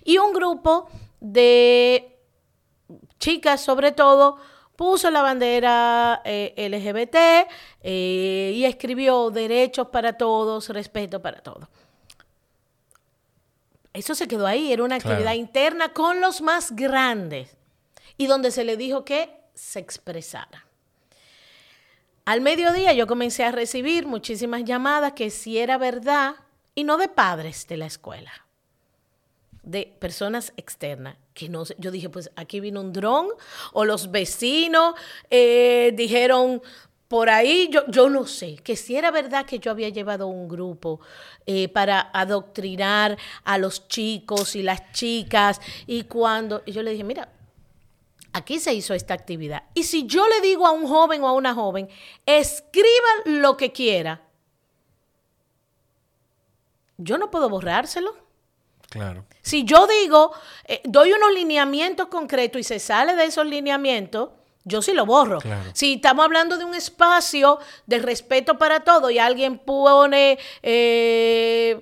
Y un grupo de chicas, sobre todo, puso la bandera eh, LGBT eh, y escribió derechos para todos, respeto para todos. Eso se quedó ahí, era una actividad interna con los más grandes y donde se le dijo que se expresara. Al mediodía yo comencé a recibir muchísimas llamadas que si era verdad, y no de padres de la escuela, de personas externas, que no yo dije, pues aquí vino un dron, o los vecinos eh, dijeron por ahí, yo, yo no sé, que si era verdad que yo había llevado un grupo eh, para adoctrinar a los chicos y las chicas, y cuando, y yo le dije, mira, aquí se hizo esta actividad. Y si yo le digo a un joven o a una joven, escriba lo que quiera, yo no puedo borrárselo. Claro. Si yo digo, eh, doy unos lineamientos concretos y se sale de esos lineamientos, yo sí lo borro. Si estamos hablando de un espacio de respeto para todo y alguien pone eh,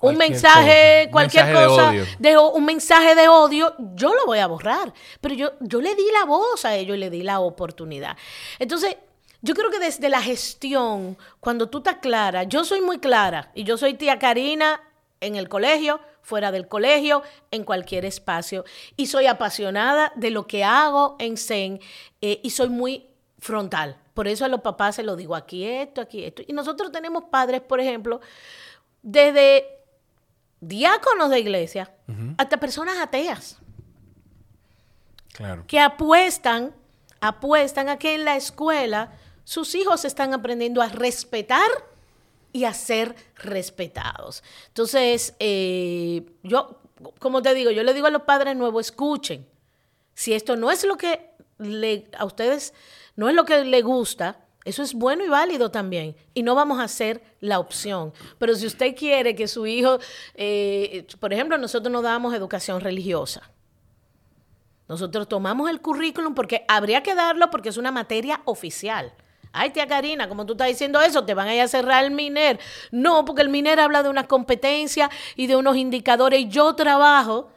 un mensaje, cualquier cosa, de un mensaje de odio, yo lo voy a borrar. Pero yo, yo le di la voz a ellos y le di la oportunidad. Entonces, yo creo que desde la gestión, cuando tú estás clara, yo soy muy clara y yo soy tía Karina en el colegio, fuera del colegio, en cualquier espacio. Y soy apasionada de lo que hago en Zen eh, y soy muy frontal. Por eso a los papás se lo digo aquí esto, aquí esto. Y nosotros tenemos padres, por ejemplo, desde diáconos de iglesia, hasta personas ateas. Claro. Que apuestan, apuestan a que en la escuela sus hijos están aprendiendo a respetar y a ser respetados. Entonces, eh, yo, como te digo, yo le digo a los padres nuevos, escuchen. Si esto no es lo que le, a ustedes no es lo que les gusta, eso es bueno y válido también. Y no vamos a hacer la opción. Pero si usted quiere que su hijo, eh, por ejemplo, nosotros no damos educación religiosa. Nosotros tomamos el currículum porque habría que darlo porque es una materia oficial. Ay, tía Karina, como tú estás diciendo eso, te van a ir a cerrar el MINER. No, porque el MINER habla de una competencia y de unos indicadores. Y yo trabajo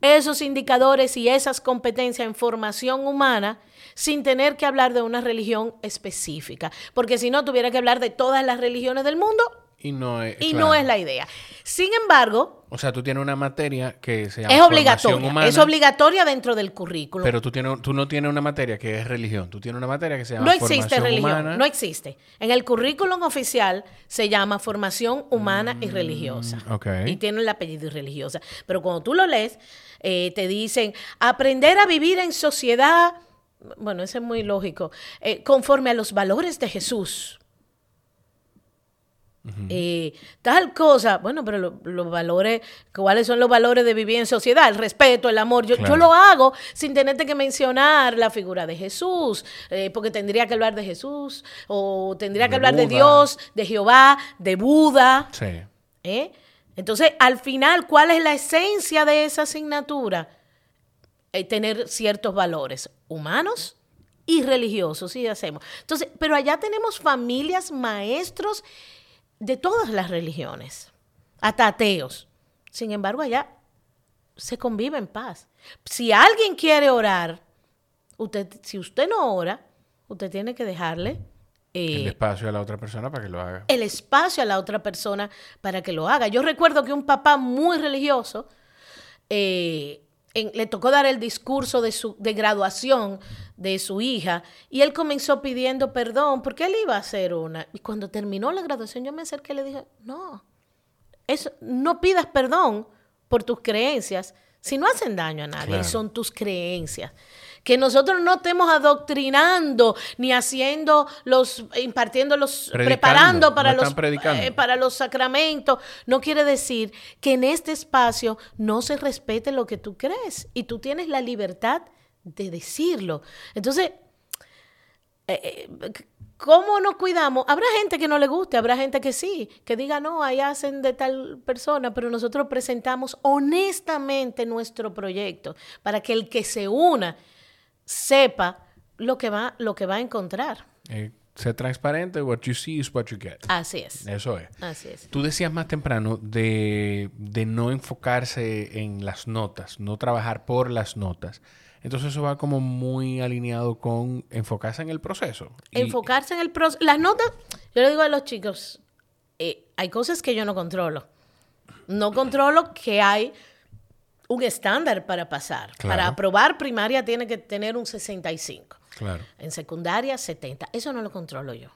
esos indicadores y esas competencias en formación humana sin tener que hablar de una religión específica. Porque si no, tuviera que hablar de todas las religiones del mundo y no es, y no es la idea. Sin embargo... O sea, tú tienes una materia que se llama Es obligatoria. es obligatoria dentro del currículo. Pero tú, tienes, tú no tienes una materia que es religión. Tú tienes una materia que se llama No existe religión. No existe. En el currículum oficial se llama formación humana y religiosa. Mm, okay. Y tiene el apellido religiosa. Pero cuando tú lo lees, eh, te dicen aprender a vivir en sociedad bueno, eso es muy lógico, eh, conforme a los valores de Jesús. Eh, tal cosa, bueno, pero los valores, ¿cuáles son los valores de vivir en sociedad? El respeto, el amor. Yo, yo lo hago sin tenerte que mencionar la figura de Jesús, eh, porque tendría que hablar de Jesús, o tendría que hablar de Dios, de Jehová, de Buda. Sí. ¿Eh? Entonces, al final, ¿cuál es la esencia de esa asignatura? tener ciertos valores humanos y religiosos, sí hacemos. Entonces, pero allá tenemos familias, maestros de todas las religiones, hasta ateos. Sin embargo, allá se convive en paz. Si alguien quiere orar, usted, si usted no ora, usted tiene que dejarle el eh, espacio a la otra persona para que lo haga. El espacio a la otra persona para que lo haga. Yo recuerdo que un papá muy religioso eh, le tocó dar el discurso de, su, de graduación de su hija y él comenzó pidiendo perdón porque él iba a hacer una. Y cuando terminó la graduación yo me acerqué y le dije, no, eso, no pidas perdón por tus creencias. Si no hacen daño a nadie, son tus creencias que nosotros no estemos adoctrinando ni haciendo los, impartiendo los, preparando para, los, eh, para los sacramentos, no quiere decir que en este espacio no se respete lo que tú crees y tú tienes la libertad de decirlo. Entonces, eh, eh, ¿Cómo nos cuidamos? Habrá gente que no le guste, habrá gente que sí, que diga, no, ahí hacen de tal persona, pero nosotros presentamos honestamente nuestro proyecto para que el que se una sepa lo que va, lo que va a encontrar. Eh, Ser transparente, what you see is what you get. Así es. Eso es. Así es. Tú decías más temprano de, de no enfocarse en las notas, no trabajar por las notas. Entonces eso va como muy alineado con enfocarse en el proceso. Enfocarse en el proceso. Las notas, yo le digo a los chicos, eh, hay cosas que yo no controlo. No controlo que hay un estándar para pasar. Claro. Para aprobar primaria tiene que tener un 65. Claro. En secundaria, 70. Eso no lo controlo yo.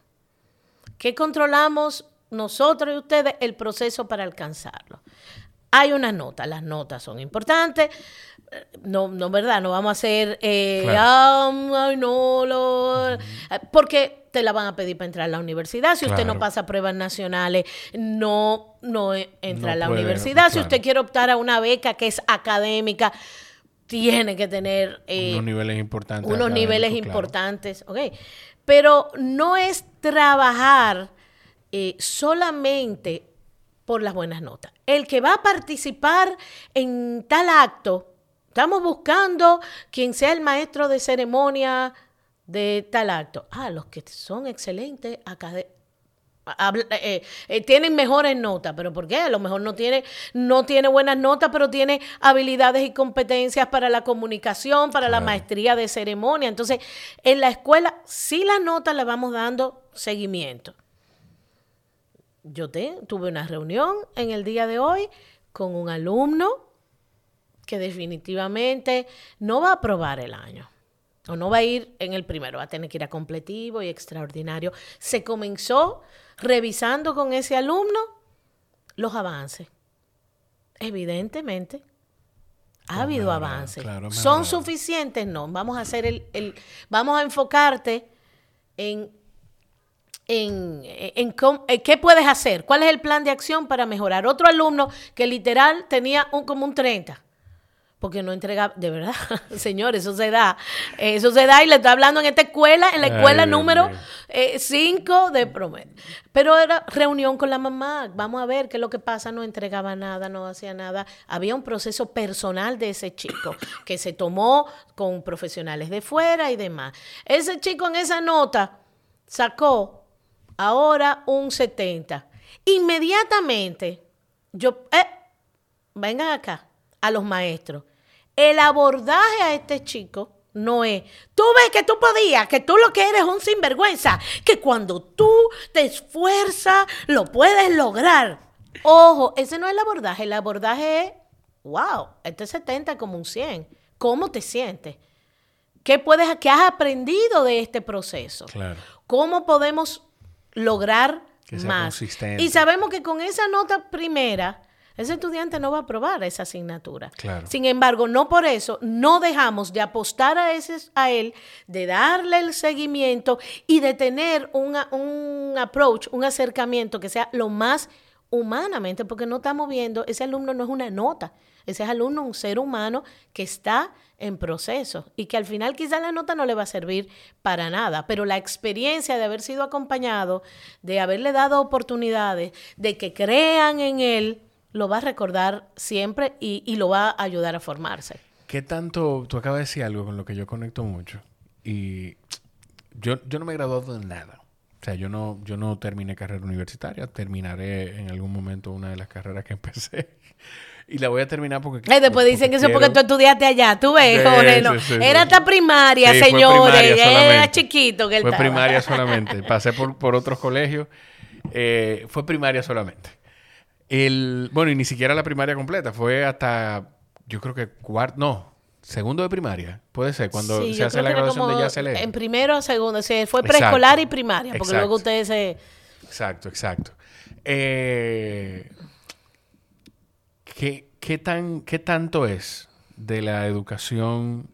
¿Qué controlamos nosotros y ustedes? El proceso para alcanzarlo. Hay una nota, las notas son importantes. No, no, ¿verdad? No vamos a hacer, eh, Claro. "Ah, ay, no, lo... eh, porque te la van a pedir para entrar a la universidad. Si usted no pasa pruebas nacionales, no, no eh, entra No a la puede, universidad. Si claro. usted quiere optar a una beca que es académica, tiene que tener... eh, unos niveles importantes. unos niveles importantes, ok. Pero no es trabajar eh, solamente por las buenas notas. El que va a participar en tal acto, estamos buscando quien sea el maestro de ceremonia de tal acto. Ah, los que son excelentes académicos. Eh, eh, tienen mejores notas, pero ¿por qué? A lo mejor no tiene, no tiene buenas notas, pero tiene habilidades y competencias para la comunicación, para la maestría de ceremonia. Entonces, en la escuela, sí las notas le vamos dando seguimiento. Yo te- tuve una reunión en el día de hoy con un alumno que definitivamente no va a aprobar el año. O no va a ir en el primero, va a tener que ir a completivo y extraordinario. Se comenzó revisando con ese alumno los avances. Evidentemente, ha habido avances. claro, ¿Son suficientes? No. Vamos a hacer el, el- vamos a enfocarte en en, en en qué puedes hacer, cuál es el plan de acción para mejorar. Otro alumno que literal tenía un como un 30, porque no entregaba, de verdad, señor, eso se da, eh, eso se da y le está hablando en esta escuela, en la escuela número mío. 5 de promedio. Pero era reunión con la mamá, vamos a ver qué es lo que pasa, no entregaba nada, no hacía nada. Había un proceso personal de ese chico que se tomó con profesionales de fuera y demás. Ese chico en esa nota sacó ahora un 70. Inmediatamente, yo, eh, vengan acá, a los maestros. El abordaje a este chico no es, tú ves que tú podías, que tú lo que eres es un sinvergüenza, que cuando tú te esfuerzas lo puedes lograr. Ojo, ese no es el abordaje, el abordaje es, wow, este 70 es como un 100. ¿Cómo te sientes? ¿Qué, puedes, ¿Qué has aprendido de este proceso? Claro. ¿Cómo podemos lograr Que sea más? consistente. Y sabemos que con esa nota primera, ese estudiante no va a aprobar esa asignatura. Claro. Sin embargo, no por eso no dejamos de apostar a, ese, a él, de darle el seguimiento y de tener una- un approach, un acercamiento que sea lo más humanamente, porque no estamos viendo, ese alumno no es una nota, ese alumno es un ser humano que está en proceso y que al final quizás la nota no le va a servir para nada, pero la experiencia de haber sido acompañado, de haberle dado oportunidades, de que crean en él, lo va a recordar siempre y, y lo va a ayudar a formarse. ¿Qué tanto? Tú acabas de decir algo con lo que yo conecto mucho. Y yo, yo no me he graduado de nada. O sea, yo no, yo no terminé carrera universitaria. Terminaré en algún momento una de las carreras que empecé. Y la voy a terminar porque... Ay, después dicen que eso es porque tú estudiaste allá. Tú ves, Jorge, sí, no. sí, sí. Era hasta primaria, Sí, señores. primaria Era chiquito que él Fue estaba. primaria solamente. Pasé por, por otros colegios. Eh, fue primaria solamente. El, bueno, y ni siquiera la primaria completa. Fue hasta, yo creo que cuarto, no, segundo de primaria. Puede ser, cuando Sí, se hace la graduación de ya se lee. En primero o segundo. Se fue preescolar y primaria, porque Exacto. luego ustedes se... Exacto, exacto. Eh, ¿qué, qué tan, ¿Qué tanto es de la educación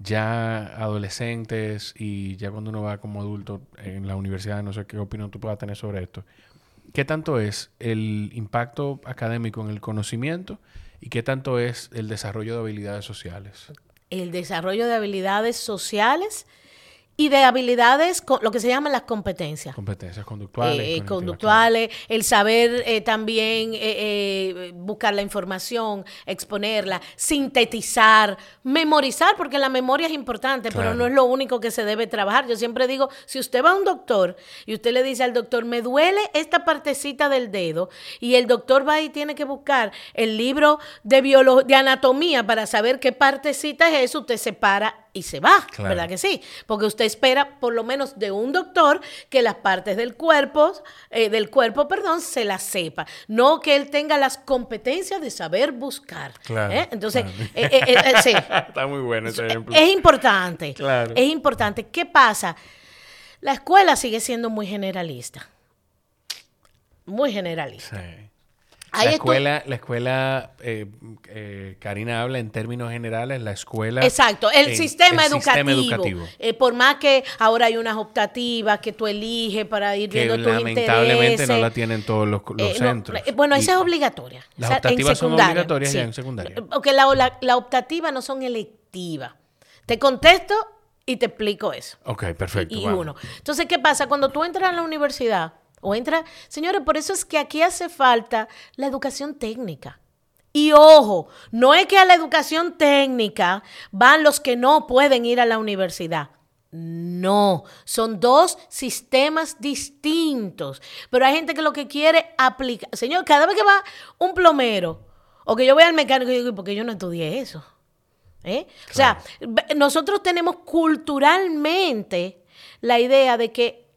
ya adolescentes y ya cuando uno va como adulto en la universidad, no sé qué opinión tú puedas tener sobre esto? ¿Qué tanto es el impacto académico en el conocimiento y qué tanto es el desarrollo de habilidades sociales? el desarrollo de habilidades sociales y de habilidades, lo que se llaman las competencias. Competencias conductuales. Eh, conductuales, el saber eh, también eh, eh, buscar la información, exponerla, sintetizar, memorizar, porque la memoria es importante, pero no es lo único que se debe trabajar. Yo siempre digo, si usted va a un doctor y usted le dice al doctor, me duele esta partecita del dedo, y el doctor va y tiene que buscar el libro de, biolo- de anatomía para saber qué partecita es eso, usted se para y se va, Claro. ¿verdad que sí? Porque usted espera, por lo menos de un doctor, que las partes del cuerpo, eh, del cuerpo, perdón, se las sepa. No que él tenga las competencias de saber buscar. Claro, ¿eh? Entonces, claro. eh, eh, sí. Está muy bueno ese ejemplo. Es importante. Claro. Es importante. ¿Qué pasa? La escuela sigue siendo muy generalista. Muy generalista. Sí. La escuela, la escuela eh, eh, Karina habla en términos generales, la escuela... Exacto, el, sistema, el educativo. sistema educativo. Eh, por más que ahora hay unas optativas que tú eliges para ir que viendo tus lamentablemente intereses. no la tienen todos los, los no, centros. bueno, Y- esa es obligatoria. Las O sea, optativas son obligatorias ya en secundaria. Porque la, la, la optativa no son electivas. Te contesto y te explico eso. Ok, perfecto. Y vamos. uno. Entonces, ¿qué pasa? Cuando tú entras a la universidad o entras, señores, por eso es que aquí hace falta la educación técnica. Y ojo, no es que a la educación técnica van los que no pueden ir a la universidad. No, son dos sistemas distintos. Pero hay gente que lo que quiere aplicar. Señor, cada vez que va un plomero o que yo voy al mecánico, yo digo, ¿por qué yo no estudié eso? ¿Eh? O sea, nosotros tenemos culturalmente la idea de que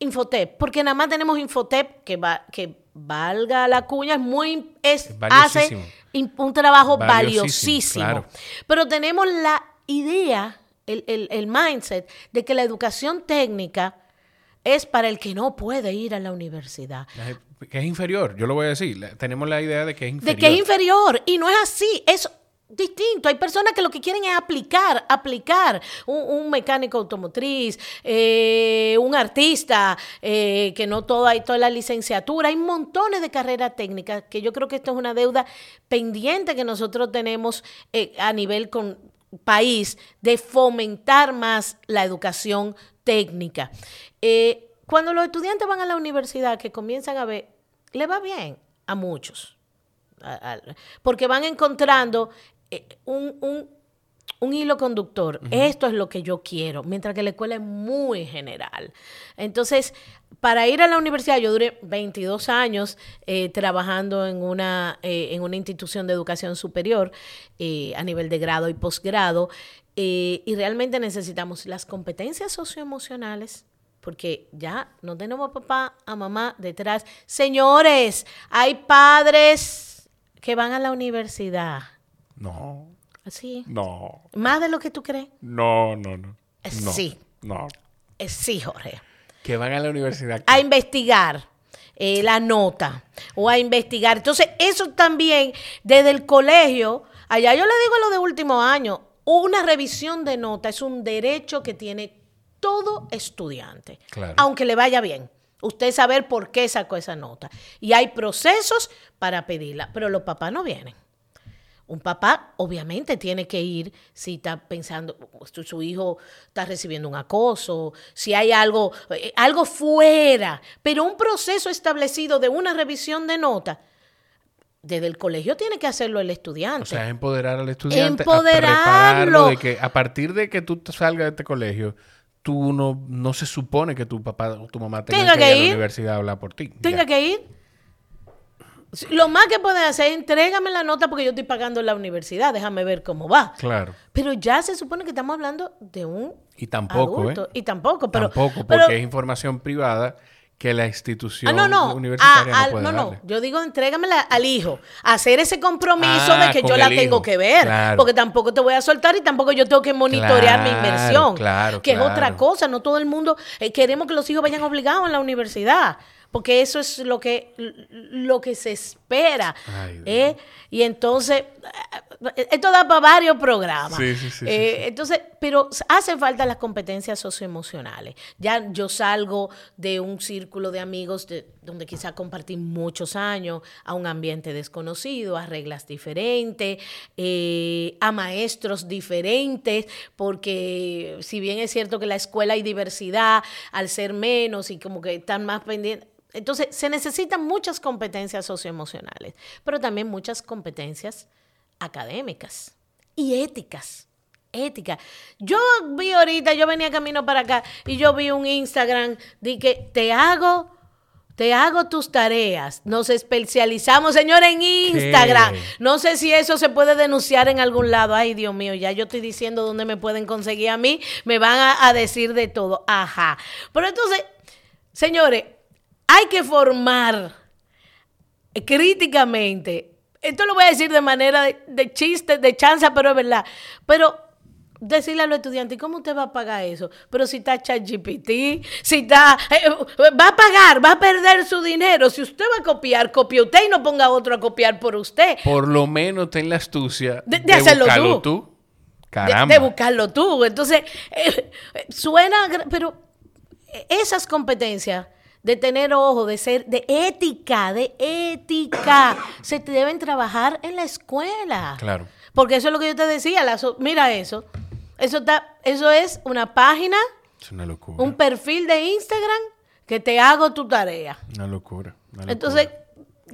Infotep, porque nada más tenemos Infotep que, va, que valga la cuña, es muy es, hace un trabajo Valiosísimo, valiosísimo. claro. Pero tenemos la idea, el, el- el mindset de que la educación técnica es para el que no puede ir a la universidad. Que es inferior, yo lo voy a decir. Tenemos la idea de que es De inferior. que es inferior. Y no es así. Es distinto. Hay personas que lo que quieren es aplicar, aplicar. Un, mecánico automotriz, eh, un artista, eh, que no todo hay toda la licenciatura. Hay montones de carreras técnicas que yo creo que esto es una deuda pendiente que nosotros tenemos eh, a nivel con país de fomentar más la educación técnica. Cuando los estudiantes van a la universidad, que comienzan a ver, le va bien a muchos porque van encontrando un, un- un hilo conductor. Esto es lo que yo quiero, mientras que la escuela es muy general. Entonces, para ir a la universidad, yo duré 22 años eh, trabajando en una, eh, en una institución de educación superior eh, a nivel de grado y posgrado, eh, y realmente necesitamos las competencias socioemocionales, porque ya no tenemos a papá, a mamá detrás. Señores, hay padres que van a la universidad. No, Así. no, Más de lo que tú crees. no, no, no. Eh, no, sí. No. Eh, Sí, Jorge. Que van a la universidad. A investigar eh, la nota o a investigar. Entonces, eso también desde el colegio, allá yo le digo a lo de último año, una revisión de nota es un derecho que tiene todo estudiante, Claro. aunque le vaya bien. Usted saber por qué sacó esa nota. Y hay procesos para pedirla, pero los papás no vienen. Un papá obviamente tiene que ir si está pensando, su, su hijo está recibiendo un acoso, si hay algo, eh, algo fuera, pero un proceso establecido de una revisión de nota, desde el colegio tiene que hacerlo el estudiante. O sea, empoderar al estudiante. Empoderarlo. A de que a partir de que tú salgas de este colegio, tú no, no se supone que tu papá o tu mamá tenga Tenga que, ir a la universidad a hablar por ti. Tenga Ya. que ir. Lo más que pueden hacer es entrégame la nota porque yo estoy pagando la universidad, déjame ver cómo va. Claro. Pero ya se supone que estamos hablando de un Y tampoco, adulto. ¿eh? Y tampoco, pero... tampoco, porque pero- es información privada que la institución Ah, no, no. universitaria Ah, no puede no, no. darle. Yo digo, entrégamela al hijo. Hacer ese compromiso Ah, de que yo la tengo que ver. Claro. Porque tampoco te voy a soltar y tampoco yo tengo que monitorear mi inversión. claro, que es otra cosa. No todo el mundo eh, queremos que los hijos vayan obligados a la universidad. Porque eso es lo que, lo que se espera. Ay. ¿eh? Y entonces, eh, esto da para varios programas. Sí, sí, sí, Eh. Entonces, pero hacen falta las competencias socioemocionales. Ya yo salgo de un círculo de amigos de- donde quizá compartí muchos años a un ambiente desconocido, a reglas diferentes, eh, a maestros diferentes, porque si bien es cierto que en la escuela hay diversidad, al ser menos y como que están más pendientes. Entonces, se necesitan muchas competencias socioemocionales, pero también muchas competencias académicas y éticas. Ética. Yo vi ahorita, yo venía camino para acá y yo vi un Instagram de que te hago, te hago tus tareas. Nos especializamos, señor, en Instagram. ¿Qué? No sé si eso se puede denunciar en algún lado. Ay, Dios mío, ya yo estoy diciendo dónde me pueden conseguir a mí. Me van a, a decir de todo. Ajá. Pero entonces, señores, hay que formar críticamente. Esto lo voy a decir de manera de, de chiste, de chanza, pero es verdad. Pero decirle a los estudiantes, ¿cómo usted va a pagar eso? Pero si está ChatGPT, si está... eh, va a pagar, va a perder su dinero. Si usted va a copiar, copie usted y no ponga a otro a copiar por usted. Por lo menos ten la astucia De- de hacerlo buscarlo tú. tú. de, Caramba. de buscarlo tú. Entonces, eh, eh, suena, pero esas competencias de tener ojo, de ser, de ética, de ética, se te deben trabajar en la escuela. Claro. Porque eso es lo que yo te decía, la so- mira eso. Eso, está, eso es una página, Es una locura. un perfil de Instagram que te hago tu tarea. Una locura. una locura. Entonces,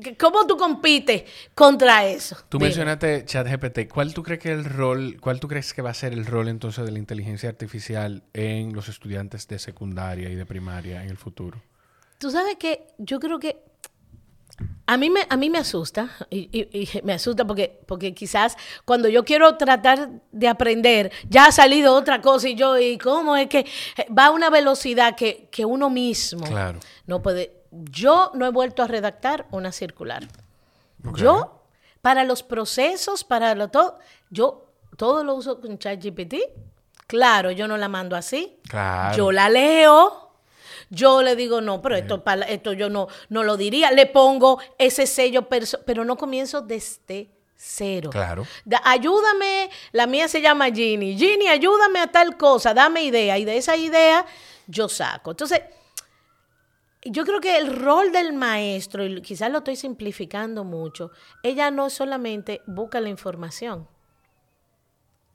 ¿qué- ¿cómo tú compites contra eso? Tú Dime. mencionaste ChatGPT. ¿Cuál tú crees que el rol, cuál tú crees que va a ser el rol entonces de la inteligencia artificial en los estudiantes de secundaria y de primaria en el futuro? Tú sabes que yo creo que a mí me, a mí me asusta, y, y- y me asusta porque, porque quizás cuando yo quiero tratar de aprender, ya ha salido otra cosa y yo, ¿y cómo es que va a una velocidad que, que uno mismo Claro. no puede? Yo no he vuelto a redactar una circular. Ok. Yo, para los procesos, para lo todo, yo todo lo uso con ChatGPT. Claro, yo no la mando así. Claro. Yo la leo. Yo le digo, no, pero esto, para- esto yo no, no lo diría. Le pongo ese sello, pero no comienzo desde cero. Claro. Da- ayúdame, la mía se llama Ginny. Ginny, ayúdame a tal cosa, dame idea. Y de esa idea yo saco. Entonces, yo creo que el rol del maestro, y quizás lo estoy simplificando mucho, ella no solamente busca la información.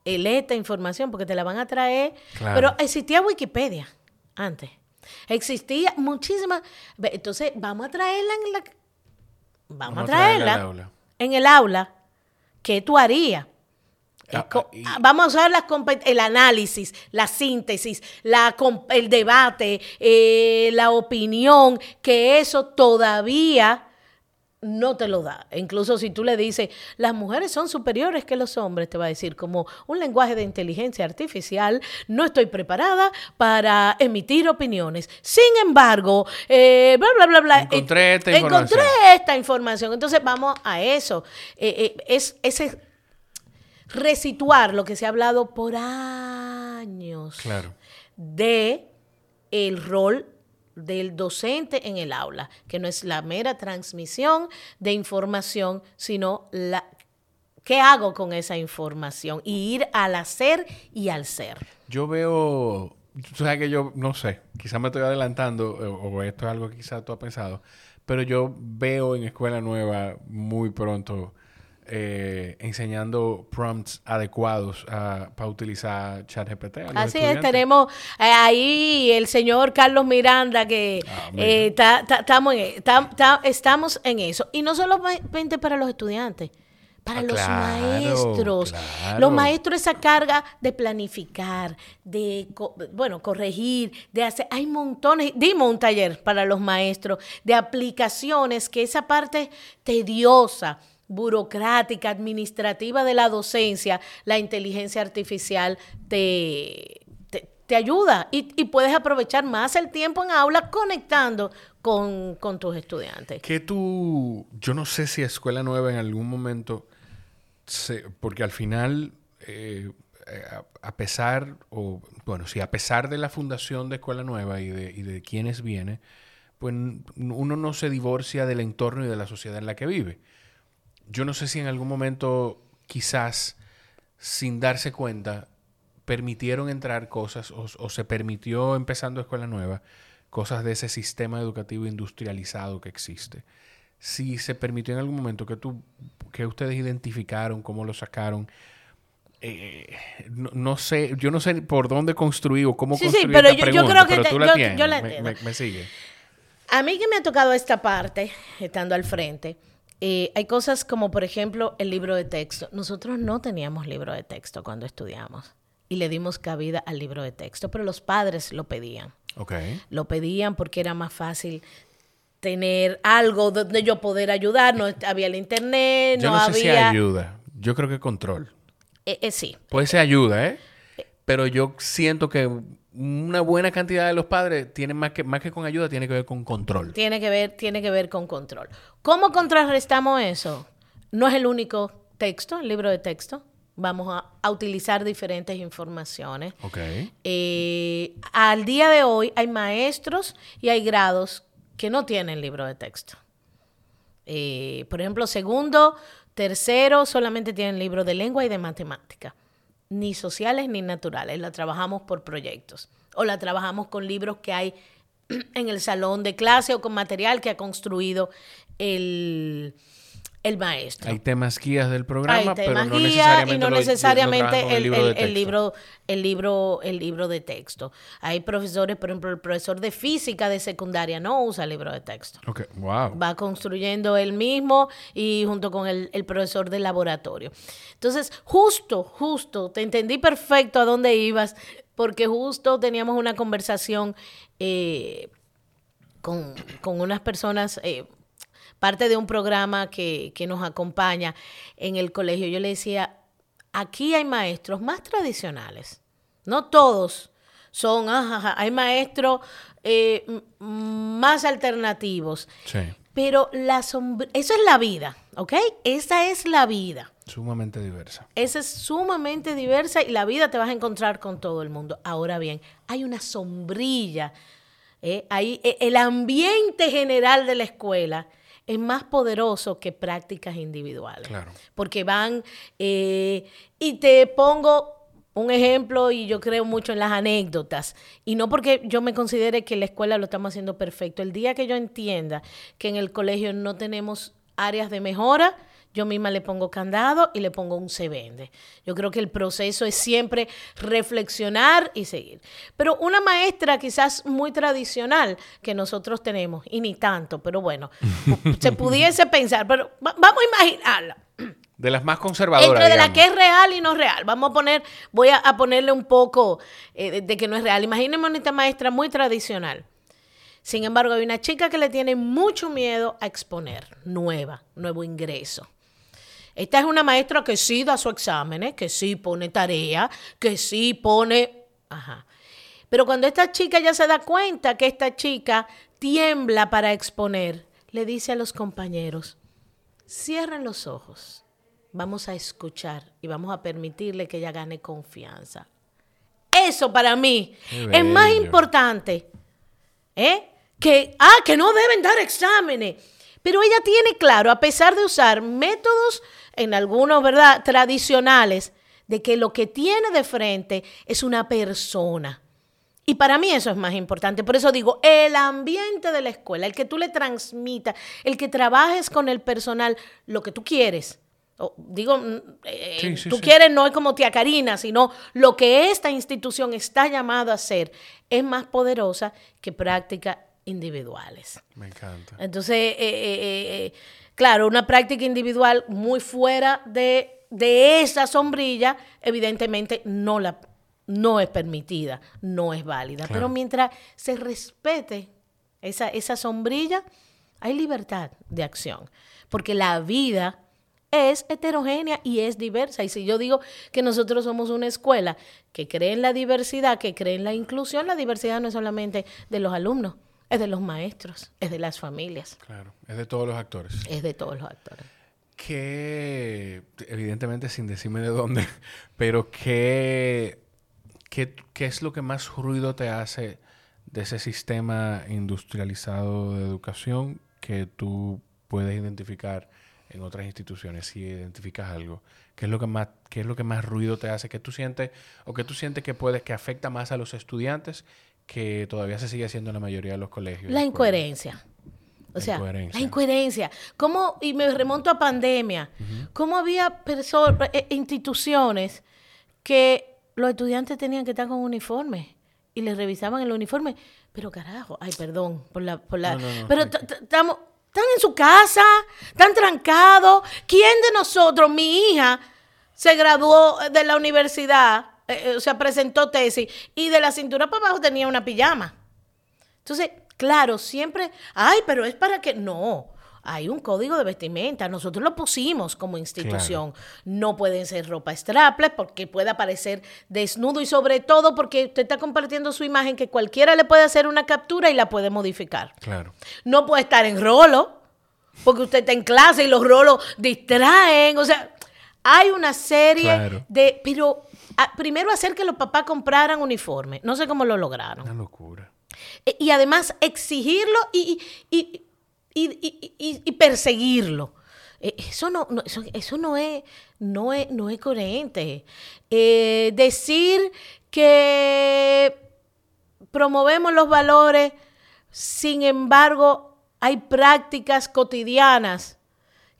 Él esta información porque te la van a traer. Claro. Pero existía Wikipedia antes. Existía muchísima. ve, Entonces, vamos a traerla en la. Vamos, a traerla, en el aula. ¿Qué tú harías? Ah, ah, y- ah, Vamos a usar las el análisis, la síntesis, la, el debate, eh, la opinión, que eso todavía no te lo da. Incluso si tú le dices, las mujeres son superiores que los hombres, te va a decir como un lenguaje de inteligencia artificial, no estoy preparada para emitir opiniones. Sin embargo, eh, bla, bla, bla, bla. Encontré eh, esta encontré información. esta información. Entonces vamos a eso. Eh, eh, es ese resituar lo que se ha hablado por años Claro. de el rol del docente en el aula, que no es la mera transmisión de información, sino la qué hago con esa información y ir al hacer y al ser. Yo veo, tú sabes que yo, no sé, quizás me estoy adelantando o, o esto es algo que quizás tú has pensado, pero yo veo en Escuela Nueva muy pronto eh, enseñando prompts adecuados ah, para utilizar ChatGPT. Así es, tenemos eh, ahí el señor Carlos Miranda que Ah, eh, ta- ta- estamos en, ta- ta- estamos en eso. Y no solamente para los estudiantes, para Ah, los claro, maestros. claro. Los maestros esa carga de planificar, de, co- bueno, corregir, de hacer... Hay montones, dimos un taller para los maestros de aplicaciones que esa parte tediosa burocrática, administrativa de la docencia, la inteligencia artificial te, te, te ayuda y, y puedes aprovechar más el tiempo en aula conectando con, con tus estudiantes. Que tú, yo no sé si Escuela Nueva en algún momento, se- porque al final, eh, eh, a, pesar, o bueno, sí, a pesar de la fundación de Escuela Nueva y de, y de quienes viene, pues uno no se divorcia del entorno y de la sociedad en la que vive. Yo no sé si en algún momento, quizás, sin darse cuenta, permitieron entrar cosas o, se permitió, empezando escuela nueva, cosas de ese sistema educativo industrializado que existe. Si se permitió en algún momento que tú, que ustedes identificaron, cómo lo sacaron, eh, no, sé, yo no sé por dónde construir o cómo construir sí, pero yo, creo que tú la tienes. me, sigue. A mí que me ha tocado esta parte, estando al frente, eh, hay cosas como, por ejemplo, el libro de texto. Nosotros no teníamos libro de texto cuando estudiamos y le dimos cabida al libro de texto, pero los padres lo pedían. Okay. Lo pedían porque era más fácil tener algo donde yo poder ayudar. No había el internet, yo no, no sé Si ayuda. Yo creo que control. Eh, eh, sí. Puede ser ayuda, ¿eh? Pero yo siento que una buena cantidad de los padres tienen más que, más que con ayuda, tiene que ver con control. Tiene que ver, tiene que ver con control. ¿Cómo contrarrestamos eso? No es el único texto, el libro de texto. Vamos a, utilizar diferentes informaciones. Ok. Eh, al día de hoy hay maestros y hay grados que no tienen libro de texto. por ejemplo, segundo, Tercero, solamente tienen libros de lengua y de matemática, ni sociales ni naturales. La trabajamos por proyectos o la trabajamos con libros que hay en el salón de clase o con material que ha construido el, el maestro. Hay temas guías del programa, pero no necesariamente, y no necesariamente el, libro el, libro, el, libro, el libro de texto. Hay profesores, por ejemplo, el profesor de física de secundaria no usa libro de texto. Okay. Wow. Va construyendo él mismo y junto con el, profesor de laboratorio. Entonces, justo, justo, te entendí perfecto a dónde ibas, porque justo teníamos una conversación eh, con, con, unas personas... Eh, parte de un programa que, nos acompaña en el colegio, yo le decía, aquí hay maestros más tradicionales, no todos son, hay maestros eh, más alternativos. Sí. Pero la eso es la vida, ¿ok? Esa es la vida. Sumamente diversa. Esa es sumamente diversa y la vida te vas a encontrar con todo el mundo. Ahora bien, hay una sombrilla, ¿eh? Hay, e, el ambiente general de la escuela es más poderoso que prácticas individuales. Claro. Porque van, eh, y te pongo un ejemplo y yo creo mucho en las anécdotas. Y no porque yo me considere que la escuela lo estamos haciendo perfecto. El día que yo entienda que en el colegio no tenemos áreas de mejora, yo misma le pongo candado y le pongo un se vende. Yo creo que el proceso es siempre reflexionar y seguir. Pero una maestra quizás muy tradicional que nosotros tenemos, y ni tanto, pero bueno, se pudiese pensar, pero vamos a imaginarla. De las más conservadoras. Entre de la que es real y no real. Vamos a poner, voy a, ponerle un poco eh, de, que no es real. Imaginemos una maestra muy tradicional. Sin embargo, hay una chica que le tiene mucho miedo a exponer, nueva, nuevo ingreso. Esta es una maestra que sí da sus exámenes, que sí pone tarea, que sí pone... Ajá. Pero cuando esta chica ya se da cuenta que esta chica tiembla para exponer, le dice a los compañeros, cierren los ojos, vamos a escuchar y vamos a permitirle que ella gane confianza. Eso para mí es más importante ¿eh? que, ah, que no deben dar exámenes. Pero ella tiene claro, a pesar de usar métodos en algunos, ¿verdad?, tradicionales, de que lo que tiene de frente es una persona. Y para mí eso es más importante. Por eso digo, el ambiente de la escuela, el que tú le transmitas, el que trabajes con el personal, lo que tú quieres. digo, mm, eh, tú quieres no es como tía Karina, sino lo que esta institución está llamada a hacer es más poderosa que prácticas individuales. Me encanta. Entonces, eh, eh, Claro, una práctica individual muy fuera de, esa sombrilla, evidentemente no, la, no es permitida, no es válida. Pero mientras se respete esa, esa sombrilla, hay libertad de acción. Porque la vida es heterogénea y es diversa. Y si yo digo que nosotros somos una escuela que cree en la diversidad, que cree en la inclusión, la diversidad no es solamente de los alumnos, es de los maestros, es de las familias. Claro, es de todos los actores. Es de todos los actores. Que, evidentemente sin decirme de dónde, pero ¿qué, qué, qué es lo que más ruido te hace de ese sistema industrializado de educación que tú puedes identificar en otras instituciones, si identificas algo, ¿qué es lo que más, qué es lo que más ruido te hace? ¿Qué tú sientes o qué tú sientes que puede, que afecta más a los estudiantes que todavía se sigue haciendo en la mayoría de los colegios? La incoherencia. O sea, la incoherencia. ¿Cómo, y me remonto a pandemia, cómo había personas, eh, instituciones que los estudiantes tenían que estar con uniforme y les revisaban el uniforme? Pero carajo, ay, perdón por la... Por la pero estamos... Están en su casa, están trancados. ¿Quién de nosotros, mi hija, se graduó de la universidad, eh, eh, o sea, presentó tesis y de la cintura para abajo tenía una pijama? Entonces, claro, siempre, ay, pero es para que, no, hay un código de vestimenta, nosotros lo pusimos como institución. No pueden ser ropa strapless porque puede aparecer desnudo y sobre todo porque usted está compartiendo su imagen que cualquiera le puede hacer una captura y la puede modificar. Claro. No puede estar en rolo porque usted está en clase y los rolos distraen, o sea, hay una serie de pero primero hacer que los papás compraran uniforme, no sé cómo lo lograron. Una locura. E, y además exigirlo y y, perseguirlo. Eh, eso no, eso, no, es, no, es, no es coherente. Eh, decir que promovemos los valores, sin embargo, hay prácticas cotidianas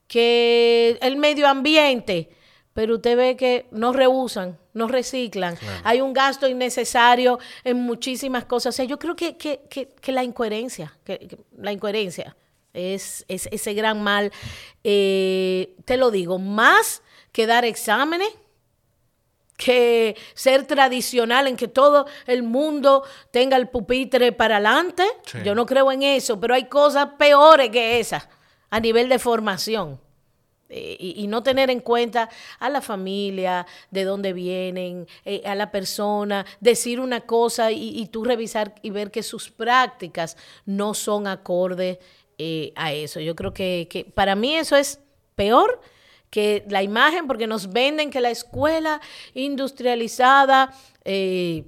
que el medio ambiente, pero usted ve que no rehusan, no reciclan. Hay un gasto innecesario en muchísimas cosas. O sea, yo creo que, que, la incoherencia, que, la incoherencia es, ese gran mal. Eh, te lo digo, más que dar exámenes, que ser tradicional en que todo el mundo tenga el pupitre para adelante. Yo no creo en eso, pero hay cosas peores que esas a nivel de formación. Eh, y, no tener en cuenta a la familia, de dónde vienen, eh, a la persona, decir una cosa y, y, tú revisar y ver que sus prácticas no son acordes eh, a eso. Yo creo que, para mí eso es peor que la imagen, porque nos venden que la escuela industrializada, eh,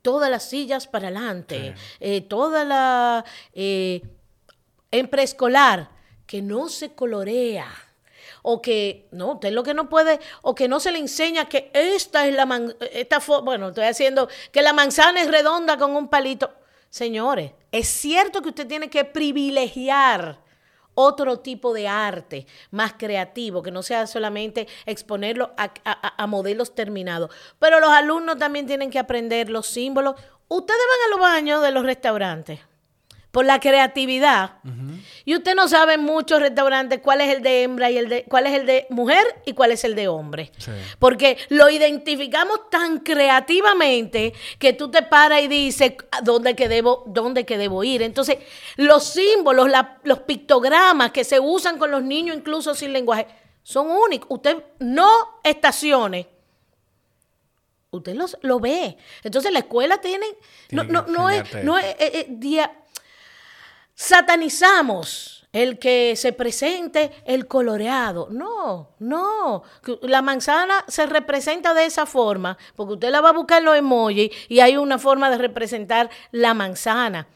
todas las sillas para adelante, eh, toda la... en preescolar, que no se colorea o que no, usted lo que no puede, o que no se le enseña que esta es la man, esta bueno, estoy haciendo que la manzana es redonda con un palito. Señores, es cierto que usted tiene que privilegiar otro tipo de arte más creativo, que no sea solamente exponerlo a, modelos terminados. Pero los alumnos también tienen que aprender los símbolos. Ustedes van a los baños de los restaurantes por la creatividad. Y usted no sabe en muchos restaurantes cuál es el de hembra y el de cuál es el de mujer y cuál es el de hombre. Porque lo identificamos tan creativamente que tú te paras y dices dónde que debo, dónde que debo ir. Entonces, los símbolos, los pictogramas que se usan con los niños incluso sin lenguaje son únicos. Usted no estacione usted los, lo ve. Entonces la escuela tiene, no, no, no es, no es, eh, eh, día, satanizamos el que se presente el coloreado. No, no. La manzana se representa de esa forma, porque usted la va a buscar en los emojis y hay una forma de representar la manzana.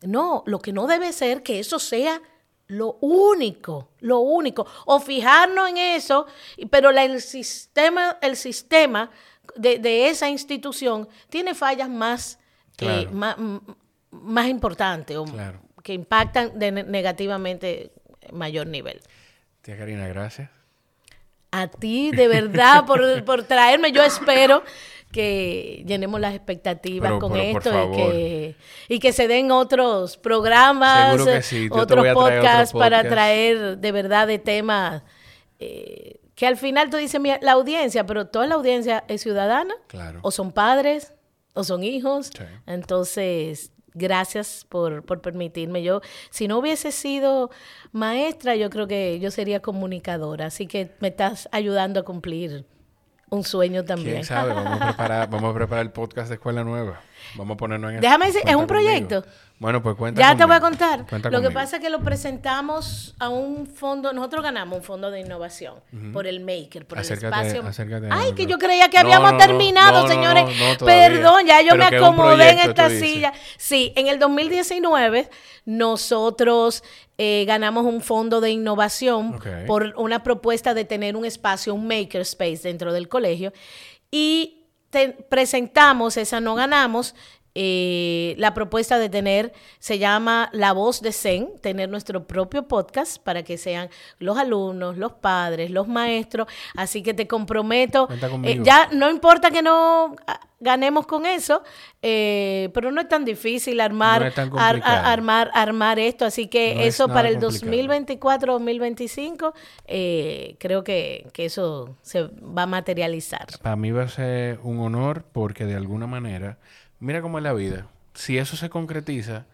No, lo que no debe ser que eso sea lo único, lo único. O fijarnos en eso, pero el sistema, el sistema de, esa institución tiene fallas más, eh, más, más, importantes. O, claro que impactan negativamente mayor nivel. Tía Karina, gracias. A ti, de verdad, por, traerme. Yo espero que llenemos las expectativas con esto y que, y que se den otros programas, otros podcasts para traer de verdad de temas eh, que al final tú dices, la audiencia, pero toda la audiencia es ciudadana, o son padres, o son hijos. Entonces, gracias por, permitirme. Yo, si no hubiese sido maestra, yo creo que yo sería comunicadora. Así que me estás ayudando a cumplir un sueño también. ¿Quién sabe? Vamos a preparar, vamos a preparar el podcast de Escuela Nueva. Vamos a ponernos en Déjame decir, ¿es un proyecto? Bueno, pues cuenta Ya te voy a contar. Cuenta lo que pasa es que lo presentamos a un fondo, nosotros ganamos un fondo de innovación por el Maker, por Acércate- el espacio. acércate Ay, que yo creía que No, habíamos no, terminado, no, señores. Perdón, ya yo Pero me acomodé en esta silla. Sí, en el 2019 nosotros eh, ganamos un fondo de innovación por una propuesta de tener un espacio, un maker space dentro del colegio. Y te- presentamos, esa no ganamos, eh, la propuesta de tener, se llama La Voz de Zen, tener nuestro propio podcast para que sean los alumnos, los padres, los maestros. Así que te comprometo, eh, ya no importa que no ah, ganemos con eso, eh, pero no es tan difícil armar, No es tan ar- complicado. a- armar, armar esto. Así que No eso para el complicado. 2024-2025, eh, creo que, que eso se va a materializar. Para mí va a ser un honor porque de alguna manera, mira cómo es la vida. Si eso se concretiza,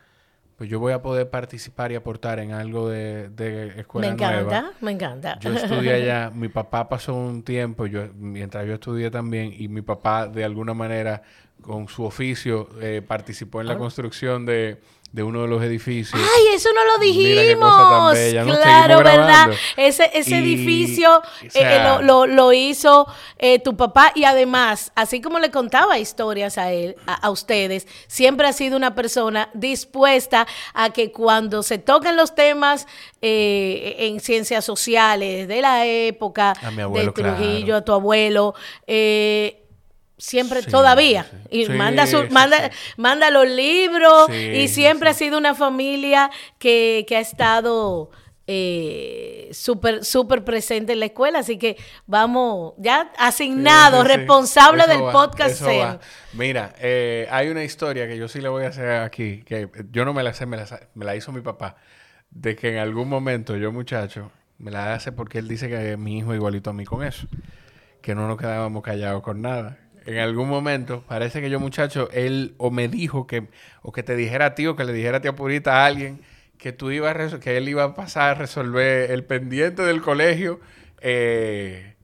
pues yo voy a poder participar y aportar en algo de, de Me escuela encanta, nueva. me encanta. Yo estudié allá, mi papá pasó un tiempo, yo mientras yo estudié también, y mi papá de alguna manera con su oficio eh, participó en la construcción de, de uno de los edificios. Ay, eso no lo Mira qué dijimos. cosa tan bella, ¿no? Claro, ¿verdad? Ese, ese Y, edificio o eh, lo, lo- lo hizo eh, tu papá y además, así como le contaba historias a él, a, a ustedes, siempre ha sido una persona dispuesta a que cuando se toquen los temas eh, en ciencias sociales de la época A mi de Trujillo, claro. a tu abuelo, eh, siempre Sí, todavía sí. y Sí, manda su manda manda los libros y siempre ha sido una familia que, que ha estado eh, súper súper presente en la escuela así que vamos ya asignado responsable del va, podcast va. Mira, eh, hay una historia que yo sí le voy a hacer aquí, que yo no me la sé, me la, me la hizo mi papá, de que en algún momento yo muchacho, me la hace porque él dice que mi hijo igualito a mí con eso, que no nos quedábamos callados con nada. En algún momento, parece que yo muchacho, él o me dijo que, o que te dijera a ti o que le dijera a ti Purita a alguien que tú ibas a que él iba a pasar a resolver el pendiente del colegio eh,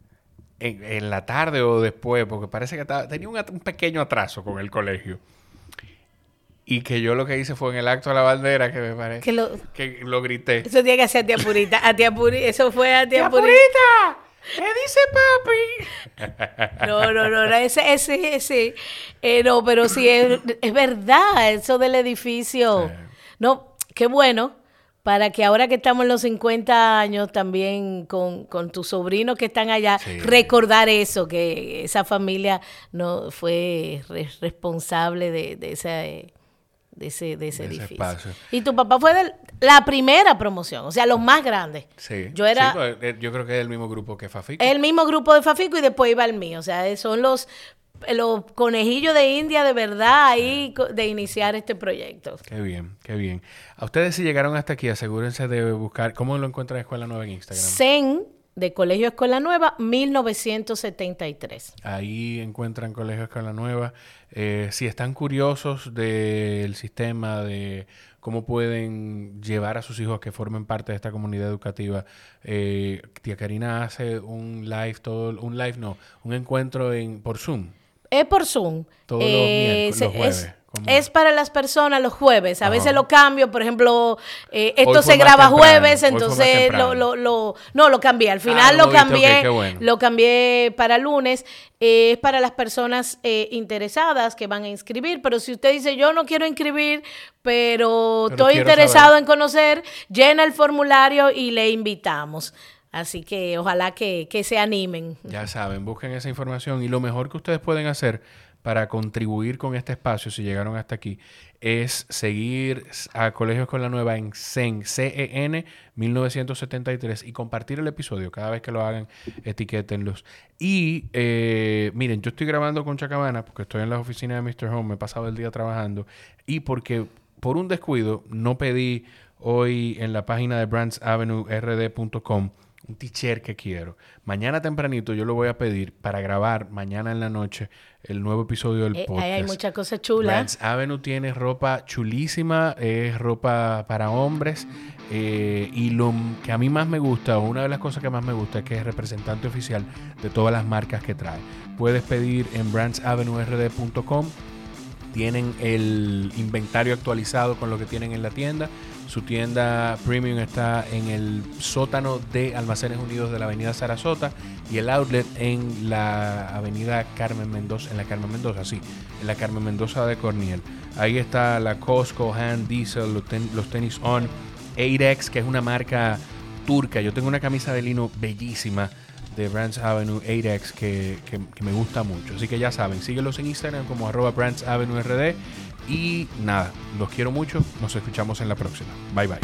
en, en la tarde o después, porque parece que estaba- tenía un, pequeño atraso con el colegio. Y que yo lo que hice fue en el acto de la bandera, que me parece, Que lo- que lo grité. eso tiene que ser a tía Purita a tía Purita eso fue a tía, ¡Tía Purita Purita! ¿Qué dice papi? No, no, no, no, ese, ese, ese. Eh, no, pero sí, es, es verdad, eso del edificio. No, qué bueno, para que ahora que estamos en los 50 años, también con, con tus sobrinos que están allá, Sí. recordar eso, que esa familia no fue re- responsable de, de ese... De ese, de ese De ese edificio. espacio. Y tu papá fue de la primera promoción, o sea, los más grandes. Sí. Yo era Sí, pues, eh, yo creo que es el mismo grupo que Fafico. el mismo grupo de Fafico y después iba el mío. O sea, son los, los conejillos de India de verdad ahí de iniciar este proyecto. Qué bien, qué bien. A ustedes si llegaron hasta aquí, asegúrense de buscar, ¿cómo lo encuentran en Escuela Nueva en Instagram? CEN de Colegio Escuela Nueva, 1973. Ahí encuentran Colegio Escuela Nueva. Eh, si están curiosos del sistema, de cómo pueden llevar a sus hijos a que formen parte de esta comunidad educativa, eh, tía Karina hace un live, todo, un live no, un encuentro en, por Zoom. Es por Zoom. Todos Eh, los jueves, Es, ¿cómo es para las personas los jueves. A Ajá. veces lo cambio. Por ejemplo, eh, esto se graba temprano, jueves, entonces lo, lo, lo- no lo cambié. Al final lo cambié. bueno. Lo cambié para lunes. Eh, es para las personas eh, interesadas que van a inscribir. Pero si usted dice yo no quiero inscribir, pero, Pero estoy interesado saber. en conocer, llena el formulario y le invitamos. Así que ojalá que, que se animen. Ya saben, busquen esa información y lo mejor que ustedes pueden hacer para contribuir con este espacio, si llegaron hasta aquí, es seguir a Colegio Escuela Nueva en CEN, CEN 1973 y compartir el episodio. Cada vez que lo hagan, etiquétenlos. Y eh, miren, yo estoy grabando con Chacabana porque estoy en la oficina de Mr. Home, me he pasado el día trabajando y porque por un descuido no pedí hoy en la página de brandsavenuerd.com un t-shirt que quiero. Mañana tempranito yo lo voy a pedir para grabar mañana en la noche el nuevo episodio del Eh, podcast. hay muchas cosas chulas. Brands Avenue tiene ropa chulísima, es ropa para hombres eh, y lo que a mí más me gusta, o una de las cosas que más me gusta es que es representante oficial de todas las marcas que trae. Puedes pedir en brandsavenuerd.com tienen el inventario actualizado con lo que tienen en la tienda. Su tienda premium está en el sótano de Almacenes Unidos de la Avenida Sarasota y el outlet en la Avenida Carmen Mendoza, en la Carmen Mendoza, sí, en la Carmen Mendoza de Corniel. Ahí está la Costco, Hand Diesel, los, tenis On, 8X, que es una marca turca. Yo tengo una camisa de lino bellísima de Brands Avenue 8X que, que, me gusta mucho. Así que ya saben, síguelos en Instagram como arroba Brands Avenue RD y nada, los quiero mucho. Nos escuchamos en la próxima. Bye bye.